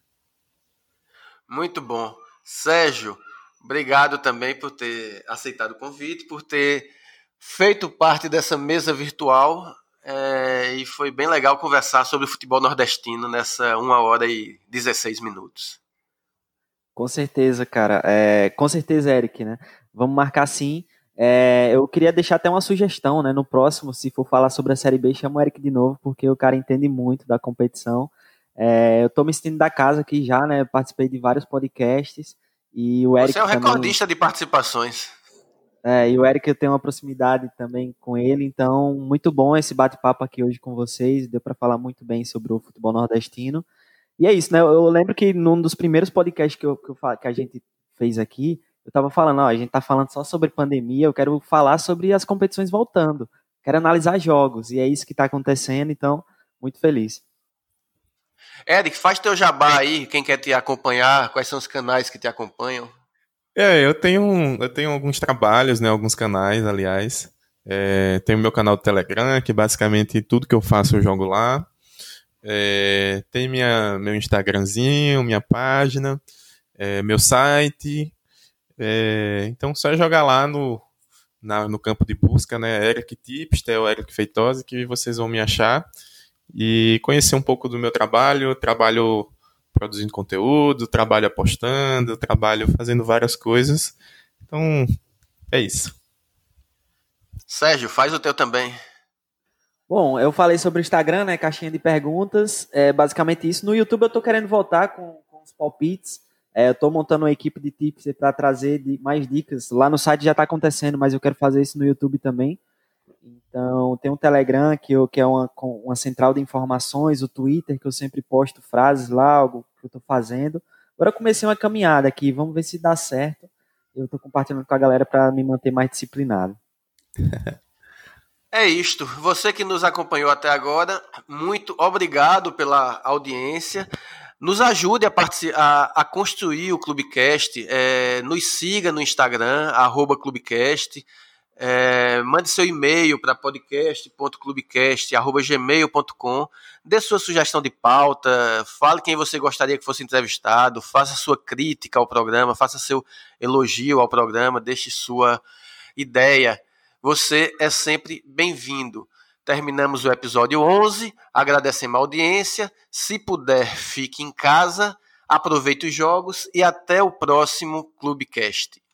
Muito bom. Sérgio, obrigado também por ter aceitado o convite, por ter feito parte dessa mesa virtual é, e foi bem legal conversar sobre o futebol nordestino nessa 1 hora e 16 minutos. Com certeza, cara. É, com certeza, Eric, né? Vamos marcar sim. É, eu queria deixar até uma sugestão, né? No próximo, se for falar sobre a Série B, chama o Eric de novo, porque o cara entende muito da competição. É, eu tô me sentindo da casa aqui já, né? Participei de vários podcasts. E o Eric Você é o também... recordista de participações. É, e o Eric eu tenho uma proximidade também com ele, então muito bom esse bate-papo aqui hoje com vocês. Deu para falar muito bem sobre o futebol nordestino. E é isso, né? Eu lembro que num dos primeiros podcasts que, eu, que, eu, que a gente fez aqui, eu tava falando, ó, a gente tá falando só sobre pandemia, eu quero falar sobre as competições voltando. Quero analisar jogos, e é isso que tá acontecendo, então, muito feliz. Eric, faz teu jabá aí, quem quer te acompanhar, quais são os canais que te acompanham? É, eu tenho, eu tenho alguns trabalhos, né, alguns canais, aliás. É, tenho meu canal do Telegram, que basicamente tudo que eu faço eu jogo lá. É, tem minha, meu Instagramzinho, minha página, é, meu site. É, então só jogar lá no, na, no campo de busca, né? Eric Tipster ou Eric Feitosa, que vocês vão me achar. E conhecer um pouco do meu trabalho. trabalho produzindo conteúdo, trabalho apostando, trabalho fazendo várias coisas. Então, é isso. Sérgio, faz o teu também. Bom, eu falei sobre o Instagram, né? Caixinha de perguntas. É basicamente isso. No YouTube eu tô querendo voltar com, com os palpites. É, eu tô montando uma equipe de tips para trazer de, mais dicas. Lá no site já está acontecendo, mas eu quero fazer isso no YouTube também. Então, tem um Telegram que, eu, que é uma, uma central de informações, o Twitter, que eu sempre posto frases lá, algo que eu estou fazendo. Agora eu comecei uma caminhada aqui, vamos ver se dá certo. Eu estou compartilhando com a galera para me manter mais disciplinado. É isto. Você que nos acompanhou até agora, muito obrigado pela audiência. Nos ajude a, a, a construir o Clubecast. É, nos siga no Instagram, arroba Clubecast. É, mande seu e-mail para podcast.clubecast.gmail.com Dê sua sugestão de pauta, fale quem você gostaria que fosse entrevistado, faça sua crítica ao programa, faça seu elogio ao programa, deixe sua ideia. Você é sempre bem-vindo. Terminamos o episódio 11, agradecemos a audiência. Se puder, fique em casa, aproveite os jogos e até o próximo Clubecast.